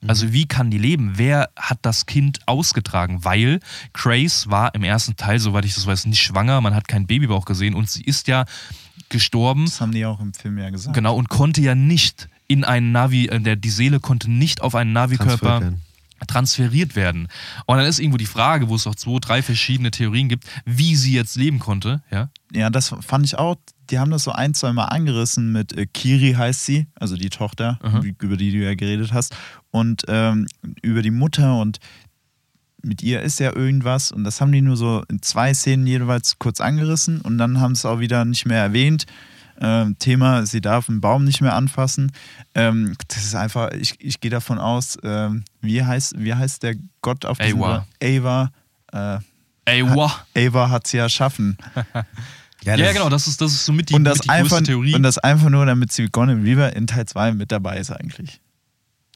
S3: Also wie kann die leben? Wer hat das Kind ausgetragen? Weil Grace war im ersten Teil, soweit ich das weiß, nicht schwanger, man hat keinen Babybauch gesehen und sie ist ja gestorben.
S4: Das haben die auch im Film ja gesagt.
S3: Genau, und konnte ja nicht in einen Navi, äh, der, die Seele konnte nicht auf einen Navi-Körper transferiert werden. Und dann ist irgendwo die Frage, wo es auch zwei, drei verschiedene Theorien gibt, wie sie jetzt leben konnte. Ja,
S4: Ja, das fand ich auch. Die haben das so ein, zwei Mal angerissen mit äh, Kiri heißt sie, also die Tochter,
S3: Aha.
S4: über die du ja geredet hast. Und ähm, über die Mutter und mit ihr ist ja irgendwas. Und das haben die nur so in zwei Szenen jeweils kurz angerissen und dann haben sie es auch wieder nicht mehr erwähnt. Ähm, Thema, sie darf einen Baum nicht mehr anfassen. Ähm, das ist einfach, ich, ich gehe davon aus, ähm, wie, heißt, wie heißt der Gott auf diesem
S3: Awa.
S4: Ava. Äh,
S3: wow.
S4: Ava hat sie erschaffen. [LAUGHS]
S3: Ja,
S2: das-
S3: genau, das ist, das ist somit die,
S4: und,
S3: mit
S4: das
S3: die
S4: einfach,
S3: größte Theorie.
S4: und das einfach nur, damit Sigourney Weaver in Teil 2 mit dabei ist eigentlich.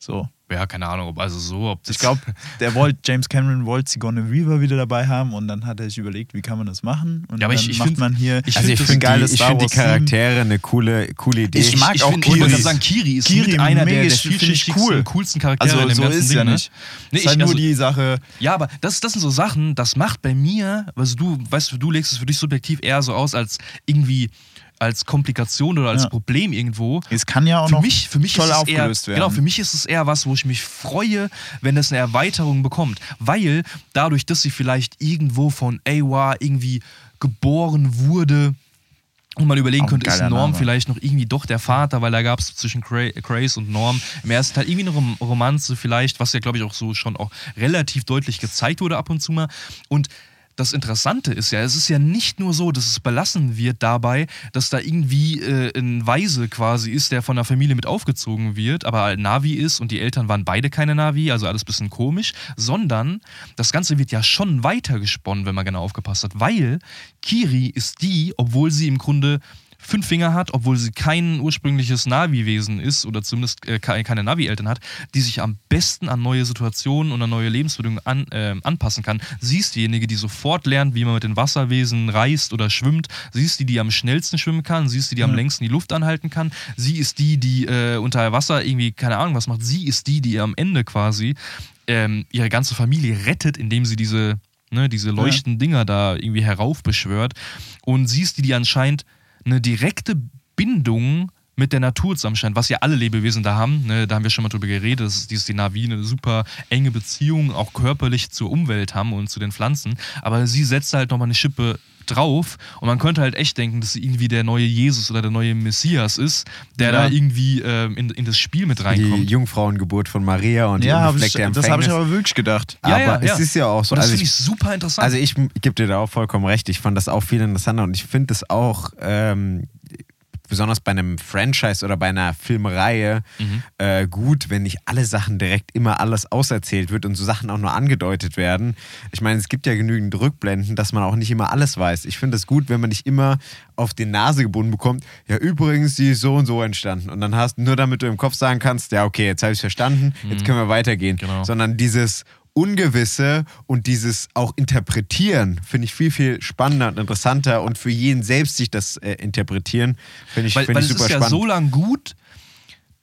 S4: So.
S3: ja, keine Ahnung, ob also so, ob das
S4: Ich glaube, [LAUGHS] der wollte, James Cameron wollte Sigourney Weaver wieder dabei haben und dann hat er sich überlegt, wie kann man das machen? Und
S3: Ja, aber
S4: dann
S3: ich- ich
S4: macht
S3: find-
S4: man hier
S3: ich
S2: Also
S3: find
S2: ich
S3: das
S2: finde die, ich find die. Charaktere eine coole, coole Idee.
S4: Ich mag auch
S3: find-
S4: Kiri.
S3: Ich sagen, Kiri ist
S4: Kiri
S3: mit einer der, der
S4: ich
S3: vielschichtigsten,
S4: cool.
S3: coolsten Charaktere
S4: Also
S3: in dem
S4: so
S3: ganzen
S4: ist
S3: Ding.
S4: ja
S3: ne?
S4: nicht.
S3: Nee,
S4: ist halt
S3: ich,
S4: nur
S3: also,
S4: die Sache,
S3: Ja, aber das, das sind so Sachen, das macht bei mir, also du, weißt du, du legst es für dich subjektiv eher so aus als irgendwie als Komplikation oder als
S4: Ja.
S3: Problem irgendwo.
S4: es kann ja auch
S3: Für
S4: noch
S3: mich, für mich
S4: toll
S3: ist es
S4: aufgelöst
S3: eher,
S4: werden.
S3: Genau, für mich ist es eher was, wo ich mich freue, wenn es eine Erweiterung bekommt. Weil dadurch, dass sie vielleicht irgendwo von AWA irgendwie geboren wurde, und man überlegen könnte, ist Norm
S4: Name.
S3: vielleicht noch irgendwie doch der Vater, weil da gab es zwischen Grace und Norm im ersten Teil irgendwie eine Rom Romanze vielleicht, was ja glaube ich auch so schon auch relativ deutlich gezeigt wurde ab und zu mal. Und das Interessante ist ja, es ist ja nicht nur so, dass es belassen wird dabei, dass da irgendwie äh, ein Weise quasi ist, der von der Familie mit aufgezogen wird, aber ein Navi ist und die Eltern waren beide keine Navi, also alles ein bisschen komisch, sondern das Ganze wird ja schon weitergesponnen, wenn man genau aufgepasst hat, weil Kiri ist die, obwohl sie im Grunde fünf Finger hat, obwohl sie kein ursprüngliches Navi-Wesen ist oder zumindest äh, ke- keine Navi-Eltern hat, die sich am besten an neue Situationen und an neue Lebensbedingungen an, äh, anpassen kann. Sie ist diejenige, die sofort lernt, wie man mit den Wasserwesen reist oder schwimmt. Sie ist die, die am schnellsten schwimmen kann. Sie ist die, die am längsten die Luft anhalten kann. Sie ist die, die äh, unter Wasser irgendwie, keine Ahnung, was macht. Sie ist die, die am Ende quasi ähm, ihre ganze Familie rettet, indem sie diese, ne, diese leuchtenden Dinger da irgendwie heraufbeschwört. Und sie ist die, die anscheinend eine direkte Bindung mit der Natur zusammen scheint, was ja alle Lebewesen da haben. Ne, da haben wir schon mal drüber geredet, dass die Navi eine super enge Beziehung auch körperlich zur Umwelt haben und zu den Pflanzen. Aber sie setzt halt nochmal eine Schippe drauf und man könnte halt echt denken, dass sie irgendwie der neue Jesus oder der neue Messias ist, der
S4: Ja.
S3: da irgendwie ähm, in, in das Spiel mit
S2: die
S3: reinkommt.
S2: Jungfrauengeburt von Maria und
S4: ja,
S2: die
S4: ich, das habe ich aber wirklich gedacht.
S3: Ja,
S2: aber
S3: ja, ja.
S2: es ist ja auch so.
S3: Und das
S2: also
S3: finde ich super interessant.
S2: Also ich gebe dir da auch vollkommen recht. Ich fand das auch viel interessanter und ich finde es auch ähm, besonders bei einem Franchise oder bei einer Filmreihe
S3: Mhm.
S2: äh, gut, wenn nicht alle Sachen direkt immer alles auserzählt wird und so Sachen auch nur angedeutet werden. Ich meine, es gibt ja genügend Rückblenden, dass man auch nicht immer alles weiß. Ich finde es gut, wenn man nicht immer auf die Nase gebunden bekommt, ja übrigens, die ist so und so entstanden. Und dann hast nur damit du im Kopf sagen kannst, ja okay, jetzt habe ich es verstanden, jetzt können wir weitergehen.
S3: Genau.
S2: Sondern dieses Ungewisse und dieses auch Interpretieren finde ich viel, viel spannender und interessanter und für jeden selbst sich das äh, interpretieren, finde ich,
S3: weil,
S2: find
S3: weil
S2: ich
S3: es
S2: super
S3: ist ja
S2: spannend.
S3: so lang gut,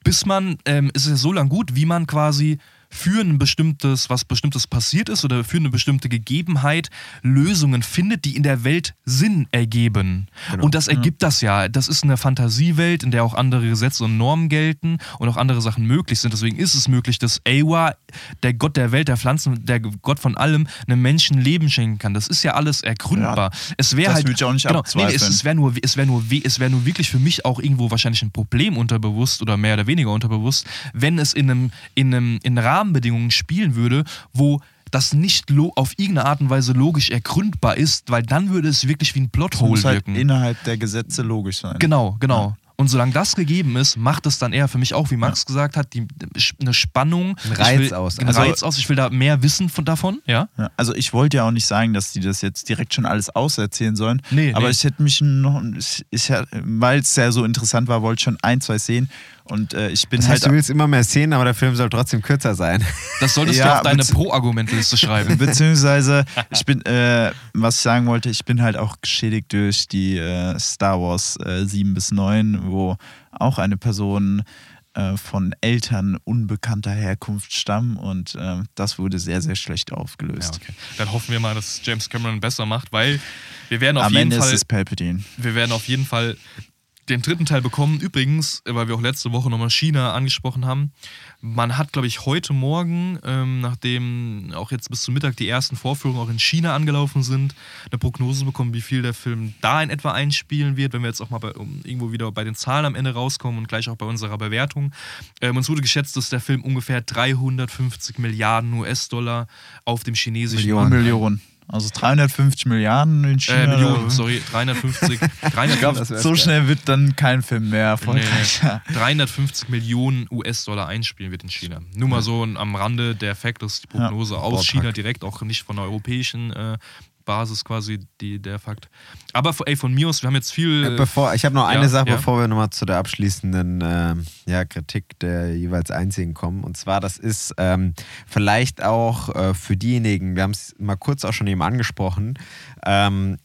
S3: bis man, ähm, es ist ja so lang gut, wie man quasi für ein bestimmtes, was bestimmtes passiert ist oder für eine bestimmte Gegebenheit Lösungen findet, die in der Welt Sinn ergeben.
S2: Genau.
S3: Und das ergibt das ja. Das ist eine Fantasiewelt, in der auch andere Gesetze und Normen gelten und auch andere Sachen möglich sind. Deswegen ist es möglich, dass Awa, der Gott der Welt, der Pflanzen, der Gott von allem, einem Menschen Leben schenken kann. Das ist ja alles ergründbar. es wäre halt
S4: ich auch nicht
S3: genau, nee, nee, es, es wäre nur, es wäre nur, es wäre nur wirklich für mich auch irgendwo wahrscheinlich ein Problem unterbewusst oder mehr oder weniger unterbewusst, wenn es in einem, in einem, in Rahmenbedingungen spielen würde, wo das nicht lo auf irgendeine Art und Weise logisch ergründbar ist, weil dann würde es wirklich wie ein Plothole
S4: muss halt
S3: wirken.
S4: innerhalb der Gesetze logisch sein.
S3: Genau, genau. Und solange das gegeben ist, macht es dann eher für mich auch, wie Max gesagt hat, die, eine Spannung.
S2: Ein Reiz
S3: ich will,
S2: aus.
S3: Ein
S2: Also-
S3: Reiz aus. Ich will da mehr wissen von, davon, ja.
S4: Ja, also ich wollte ja auch nicht sagen, dass die das jetzt direkt schon alles auserzählen sollen.
S3: Nee,
S4: aber
S3: nee.
S4: ich hätte mich noch, ich, ich, weil es ja so interessant war, wollte ich schon ein, zwei sehen. Und äh, ich bin
S2: Das
S4: halt.
S2: heißt, du willst immer mehr sehen, aber der Film soll trotzdem kürzer sein.
S3: Das solltest [LAUGHS]
S4: Ja,
S3: du auf deine Pro-Argumentliste schreiben. [LAUGHS]
S4: Beziehungsweise, ich bin, äh, was ich sagen wollte, ich bin halt auch geschädigt durch die äh, Star Wars äh, 7 bis 9, wo auch eine Person äh, von Eltern unbekannter Herkunft stammen und äh, das wurde sehr, sehr schlecht aufgelöst.
S3: Ja, okay. Dann hoffen wir mal, dass James Cameron besser macht, weil wir werden auf
S4: Am
S3: jeden
S4: Ende
S3: Fall.
S4: ist es Palpatine.
S3: wir werden auf jeden Fall den dritten Teil bekommen. Übrigens, weil wir auch letzte Woche nochmal China angesprochen haben. Man hat, glaube ich, heute Morgen, ähm, nachdem auch jetzt bis zum Mittag die ersten Vorführungen auch in China angelaufen sind, eine Prognose bekommen, wie viel der Film da in etwa einspielen wird, wenn wir jetzt auch mal bei, um, irgendwo wieder bei den Zahlen am Ende rauskommen und gleich auch bei unserer Bewertung. Ähm, uns wurde geschätzt, dass der Film ungefähr 350 Milliarden US-Dollar auf dem chinesischen
S2: Millionen.
S3: Markt
S4: Millionen. Also 350 Milliarden in China.
S3: Äh, Millionen, sorry, 350. 350 [LAUGHS]
S4: Ich glaube,
S2: Das wär's
S4: so
S2: geil.
S4: schnell wird dann kein Film mehr erfolgreich.
S3: nee. 350 Millionen US-Dollar einspielen wird in China. Nur mal so am Rande der Fakt, dass die Prognose aus
S2: Ballpark.
S3: China direkt, auch nicht von der europäischen äh, Basis quasi die, der Fakt. Aber ey, von mir aus, wir haben jetzt viel.
S2: Äh, Bevor, ich habe noch eine
S3: ja,
S2: Sache,
S3: ja.
S2: bevor wir nochmal zu der abschließenden ähm, ja, Kritik der jeweils Einzigen kommen. Und zwar, das ist ähm, vielleicht auch äh, für diejenigen, wir haben es mal kurz auch schon eben angesprochen, ähm,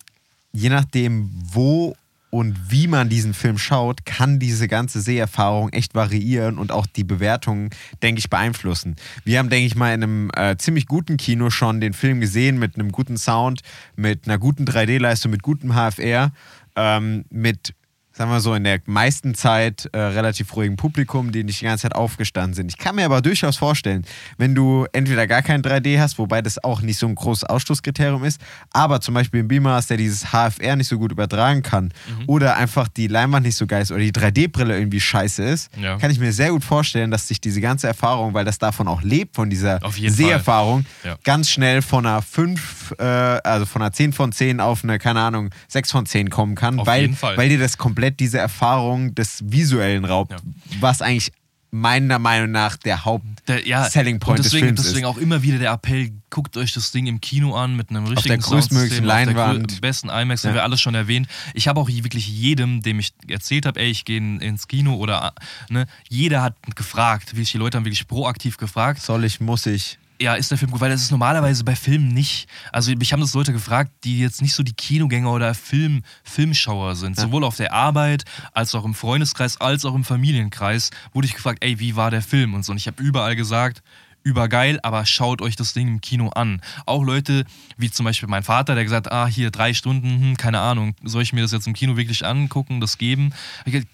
S2: je nachdem, wo und wie man diesen Film schaut, kann diese ganze Seherfahrung echt variieren und auch die Bewertungen, denke ich, beeinflussen. Wir haben, denke ich mal, in einem äh, ziemlich guten Kino schon den Film gesehen mit einem guten Sound, mit einer guten 3D-Leistung, mit gutem HFR, ähm, mit sagen wir so, in der meisten Zeit äh, relativ ruhigem Publikum, die nicht die ganze Zeit aufgestanden sind. Ich kann mir aber durchaus vorstellen, wenn du entweder gar kein 3D hast, wobei das auch nicht so ein großes Ausschlusskriterium ist, aber zum Beispiel ein Beamer hast, der dieses HFR nicht so gut übertragen kann
S3: Mhm.
S2: oder einfach die Leinwand nicht so geil ist oder die 3D-Brille irgendwie scheiße ist,
S3: Ja.
S2: kann ich mir sehr gut vorstellen, dass sich diese ganze Erfahrung, weil das davon auch lebt, von dieser Seherfahrung.
S3: Ja.
S2: ganz schnell von einer 5, äh, also von einer 10 von 10 auf eine, keine Ahnung, 6 von 10 kommen kann,
S3: Auf
S2: weil,
S3: jeden Fall.
S2: weil dir das komplett diese Erfahrung des Visuellen raubt,
S3: Ja.
S2: was eigentlich meiner Meinung nach der Haupt-Selling Point
S3: deswegen,
S2: des Films
S3: deswegen
S2: ist.
S3: auch immer wieder der Appell, guckt euch das Ding im Kino an mit einem richtigen
S2: der größtmöglichen
S3: Soundsystem, auf der
S2: Leinwand.
S3: besten IMAX,
S2: Ja.
S3: haben wir alles schon erwähnt. Ich habe auch wirklich jedem, dem ich erzählt habe, ey, ich gehe in- ins Kino oder ne, jeder hat gefragt, wirklich, die Leute haben wirklich proaktiv gefragt,
S2: Soll ich, muss ich.
S3: Ja, ist der Film gut? Weil das ist normalerweise bei Filmen nicht. Also mich haben das Leute gefragt, die jetzt nicht so die Kinogänger oder Film, Filmschauer sind. Sowohl auf der Arbeit, als auch im Freundeskreis, als auch im Familienkreis wurde ich gefragt, ey, wie war der Film und so. Und ich habe überall gesagt, übergeil, aber schaut euch das Ding im Kino an. Auch Leute, wie zum Beispiel mein Vater, der gesagt, ah, hier drei Stunden, hm, keine Ahnung, soll ich mir das jetzt im Kino wirklich angucken, das geben?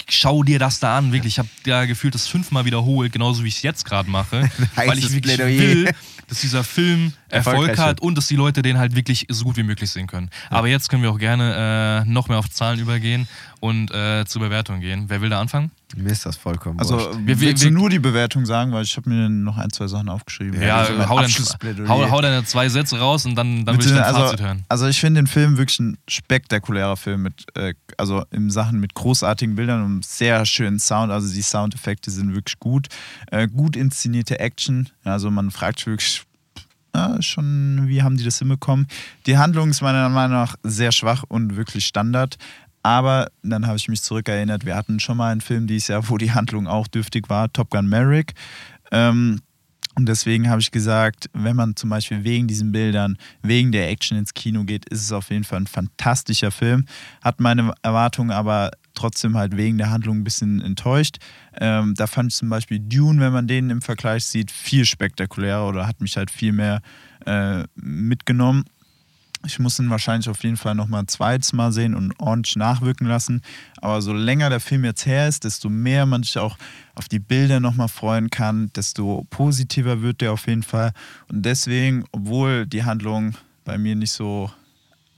S3: Schau dir das da an, wirklich. Ich habe ja gefühlt das fünfmal wiederholt, genauso wie ich es jetzt gerade mache, [LAUGHS] weil ich wirklich
S2: Plädoyer.
S3: will, dass dieser Film Erfolg hat und dass die Leute den halt wirklich so gut wie möglich sehen können. Aber jetzt können wir auch gerne äh, noch mehr auf Zahlen übergehen und äh, zur Bewertung gehen. Wer will da anfangen?
S2: Mir ist das vollkommen
S4: Also
S2: wurscht.
S3: Wir- wir-
S4: willst
S3: wir-
S4: du nur die Bewertung sagen, weil ich habe mir noch ein, zwei Sachen aufgeschrieben.
S3: Ja,
S4: Also
S3: hau, dann,
S4: Abschlussplädoyer.
S3: hau, hau deine zwei Sätze raus und dann, dann will ich dein
S4: also,
S3: Fazit hören.
S4: also ich finde den Film wirklich ein spektakulärer Film mit, äh, also in Sachen mit großartigen Bildern und sehr schönen Sound. Also die Soundeffekte sind wirklich gut. Äh, gut inszenierte Action. Also man fragt sich wirklich ja, schon, wie haben die das hinbekommen? Die Handlung ist meiner Meinung nach sehr schwach und wirklich Standard. Aber dann habe ich mich zurückerinnert, wir hatten schon mal einen Film dieses Jahr, wo die Handlung auch dürftig war, Top Gun Maverick. Ähm, und deswegen habe ich gesagt, wenn man zum Beispiel wegen diesen Bildern, wegen der Action ins Kino geht, ist es auf jeden Fall ein fantastischer Film. Hat meine Erwartungen aber trotzdem halt wegen der Handlung ein bisschen enttäuscht. Ähm, da fand ich zum Beispiel Dune, wenn man den im Vergleich sieht, viel spektakulärer oder hat mich halt viel mehr äh, mitgenommen. Ich muss ihn wahrscheinlich auf jeden Fall nochmal zweites Mal sehen und ordentlich nachwirken lassen. Aber so länger der Film jetzt her ist, desto mehr man sich auch auf die Bilder nochmal freuen kann, desto positiver wird der auf jeden Fall. Und deswegen, obwohl die Handlung bei mir nicht so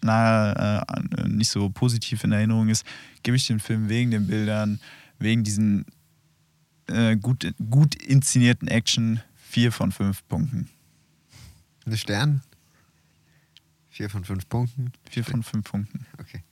S4: nahe, äh, nicht so positiv in Erinnerung ist, gebe ich den Film wegen den Bildern, wegen diesen äh, gut, gut inszenierten Action vier von fünf Punkten.
S2: Eine Stern? Vier von fünf Punkten.
S4: Vier von fünf Punkten.
S2: Okay.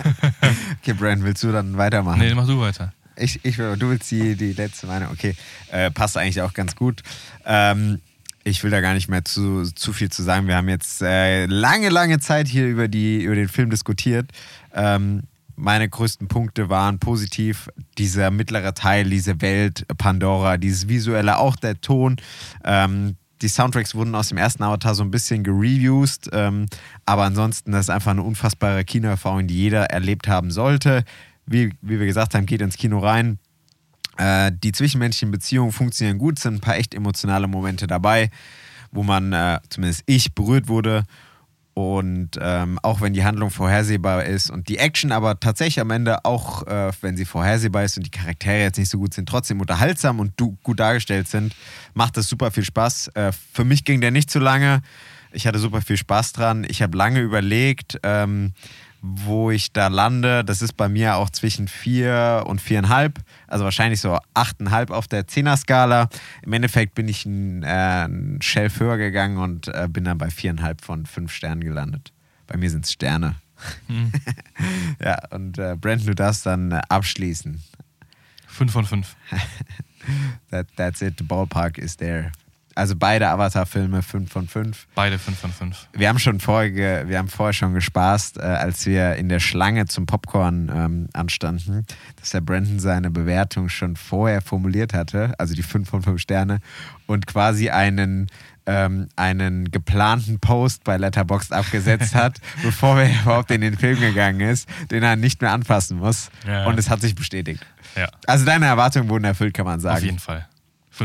S2: [LAUGHS] okay, Brand, willst du dann weitermachen?
S3: Nee, mach du weiter.
S2: Ich, ich, will- du willst die, die letzte Meinung. Okay, äh, passt eigentlich auch ganz gut. Ähm, ich will da gar nicht mehr zu, zu viel zu sagen. Wir haben jetzt äh, lange, lange Zeit hier über, die, über den Film diskutiert. Ähm, meine größten Punkte waren positiv dieser mittlere Teil, diese Welt, Pandora, dieses visuelle, auch der Ton. Ähm, die Soundtracks wurden aus dem ersten Avatar so ein bisschen gereviewt, ähm, aber ansonsten das ist einfach eine unfassbare Kinoerfahrung, die jeder erlebt haben sollte. Wie, wie wir gesagt haben, geht ins Kino rein. Äh, die zwischenmenschlichen Beziehungen funktionieren gut, sind ein paar echt emotionale Momente dabei, wo man, äh, zumindest ich, berührt wurde. Und ähm, auch wenn die Handlung vorhersehbar ist und die Action aber tatsächlich am Ende, auch äh, wenn sie vorhersehbar ist und die Charaktere jetzt nicht so gut sind, trotzdem unterhaltsam und du, gut dargestellt sind, macht das super viel Spaß. Äh, für mich ging der nicht zu lange. Ich hatte super viel Spaß dran. Ich habe lange überlegt, ähm, wo ich da lande. Das ist bei mir auch zwischen vier und viereinhalb, also wahrscheinlich so achteinhalb auf der Zehner-Skala. Im Endeffekt bin ich ein, äh, ein Shelf höher gegangen und äh, bin dann bei viereinhalb von fünf Sternen gelandet. Bei mir sind es Sterne.
S3: Hm. [LAUGHS]
S2: ja, und äh, Brent, du darfst dann äh, abschließen.
S3: Fünf von fünf. [LAUGHS]
S2: That, that's it, the ballpark is there. Also beide Avatar-Filme 5 von 5.
S3: Beide fünf von fünf.
S2: Wir haben schon vorher, wir haben vorher schon gespaßt, äh, als wir in der Schlange zum Popcorn ähm, anstanden, dass der Brandon seine Bewertung schon vorher formuliert hatte, also die 5 von 5 Sterne, und quasi einen, ähm, einen geplanten Post bei Letterboxd abgesetzt hat, [LAUGHS] bevor er überhaupt in den Film gegangen ist, den er nicht mehr anfassen muss.
S3: Ja.
S2: Und es hat sich bestätigt.
S3: Ja,
S2: Also deine Erwartungen wurden erfüllt, kann man sagen.
S3: auf jeden Fall.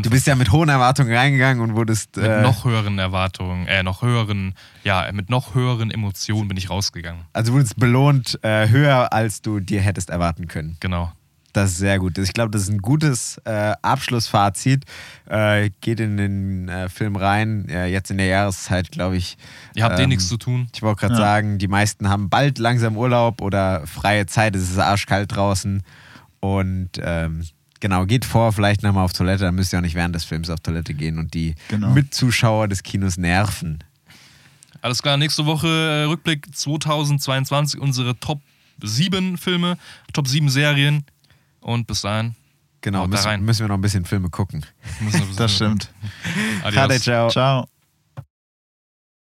S2: Du bist ja mit hohen Erwartungen reingegangen und wurdest.
S3: mit
S2: äh,
S3: noch höheren Erwartungen, äh, noch höheren, ja, mit noch höheren Emotionen bin ich rausgegangen.
S2: Also wurdest belohnt äh, höher, als du dir hättest erwarten können.
S3: Genau.
S2: Das ist sehr gut. Ich glaube, das ist ein gutes äh, Abschlussfazit. Äh, geht in den äh, Film rein. Ja, jetzt in der Jahreszeit, glaube ich.
S3: Ihr habt eh
S2: ähm,
S3: nichts zu tun.
S2: Ich wollte gerade
S4: Ja.
S2: sagen, die meisten haben bald langsam Urlaub oder freie Zeit. Es ist arschkalt draußen. Und ähm, genau, geht vor, vielleicht nochmal auf Toilette. Dann müsst ihr auch nicht während des Films auf Toilette gehen und die
S4: Genau.
S2: Mitzuschauer des Kinos nerven.
S3: Alles klar, nächste Woche äh, Rückblick 2022, unsere Top 7 Filme, Top 7 Serien. Und bis dahin.
S2: Genau,
S3: Haut da rein.
S2: müssen, müssen wir noch ein bisschen Filme gucken.
S3: müssen wir-
S4: Das stimmt.
S3: Adios.
S2: Schade, ciao.
S4: Ciao.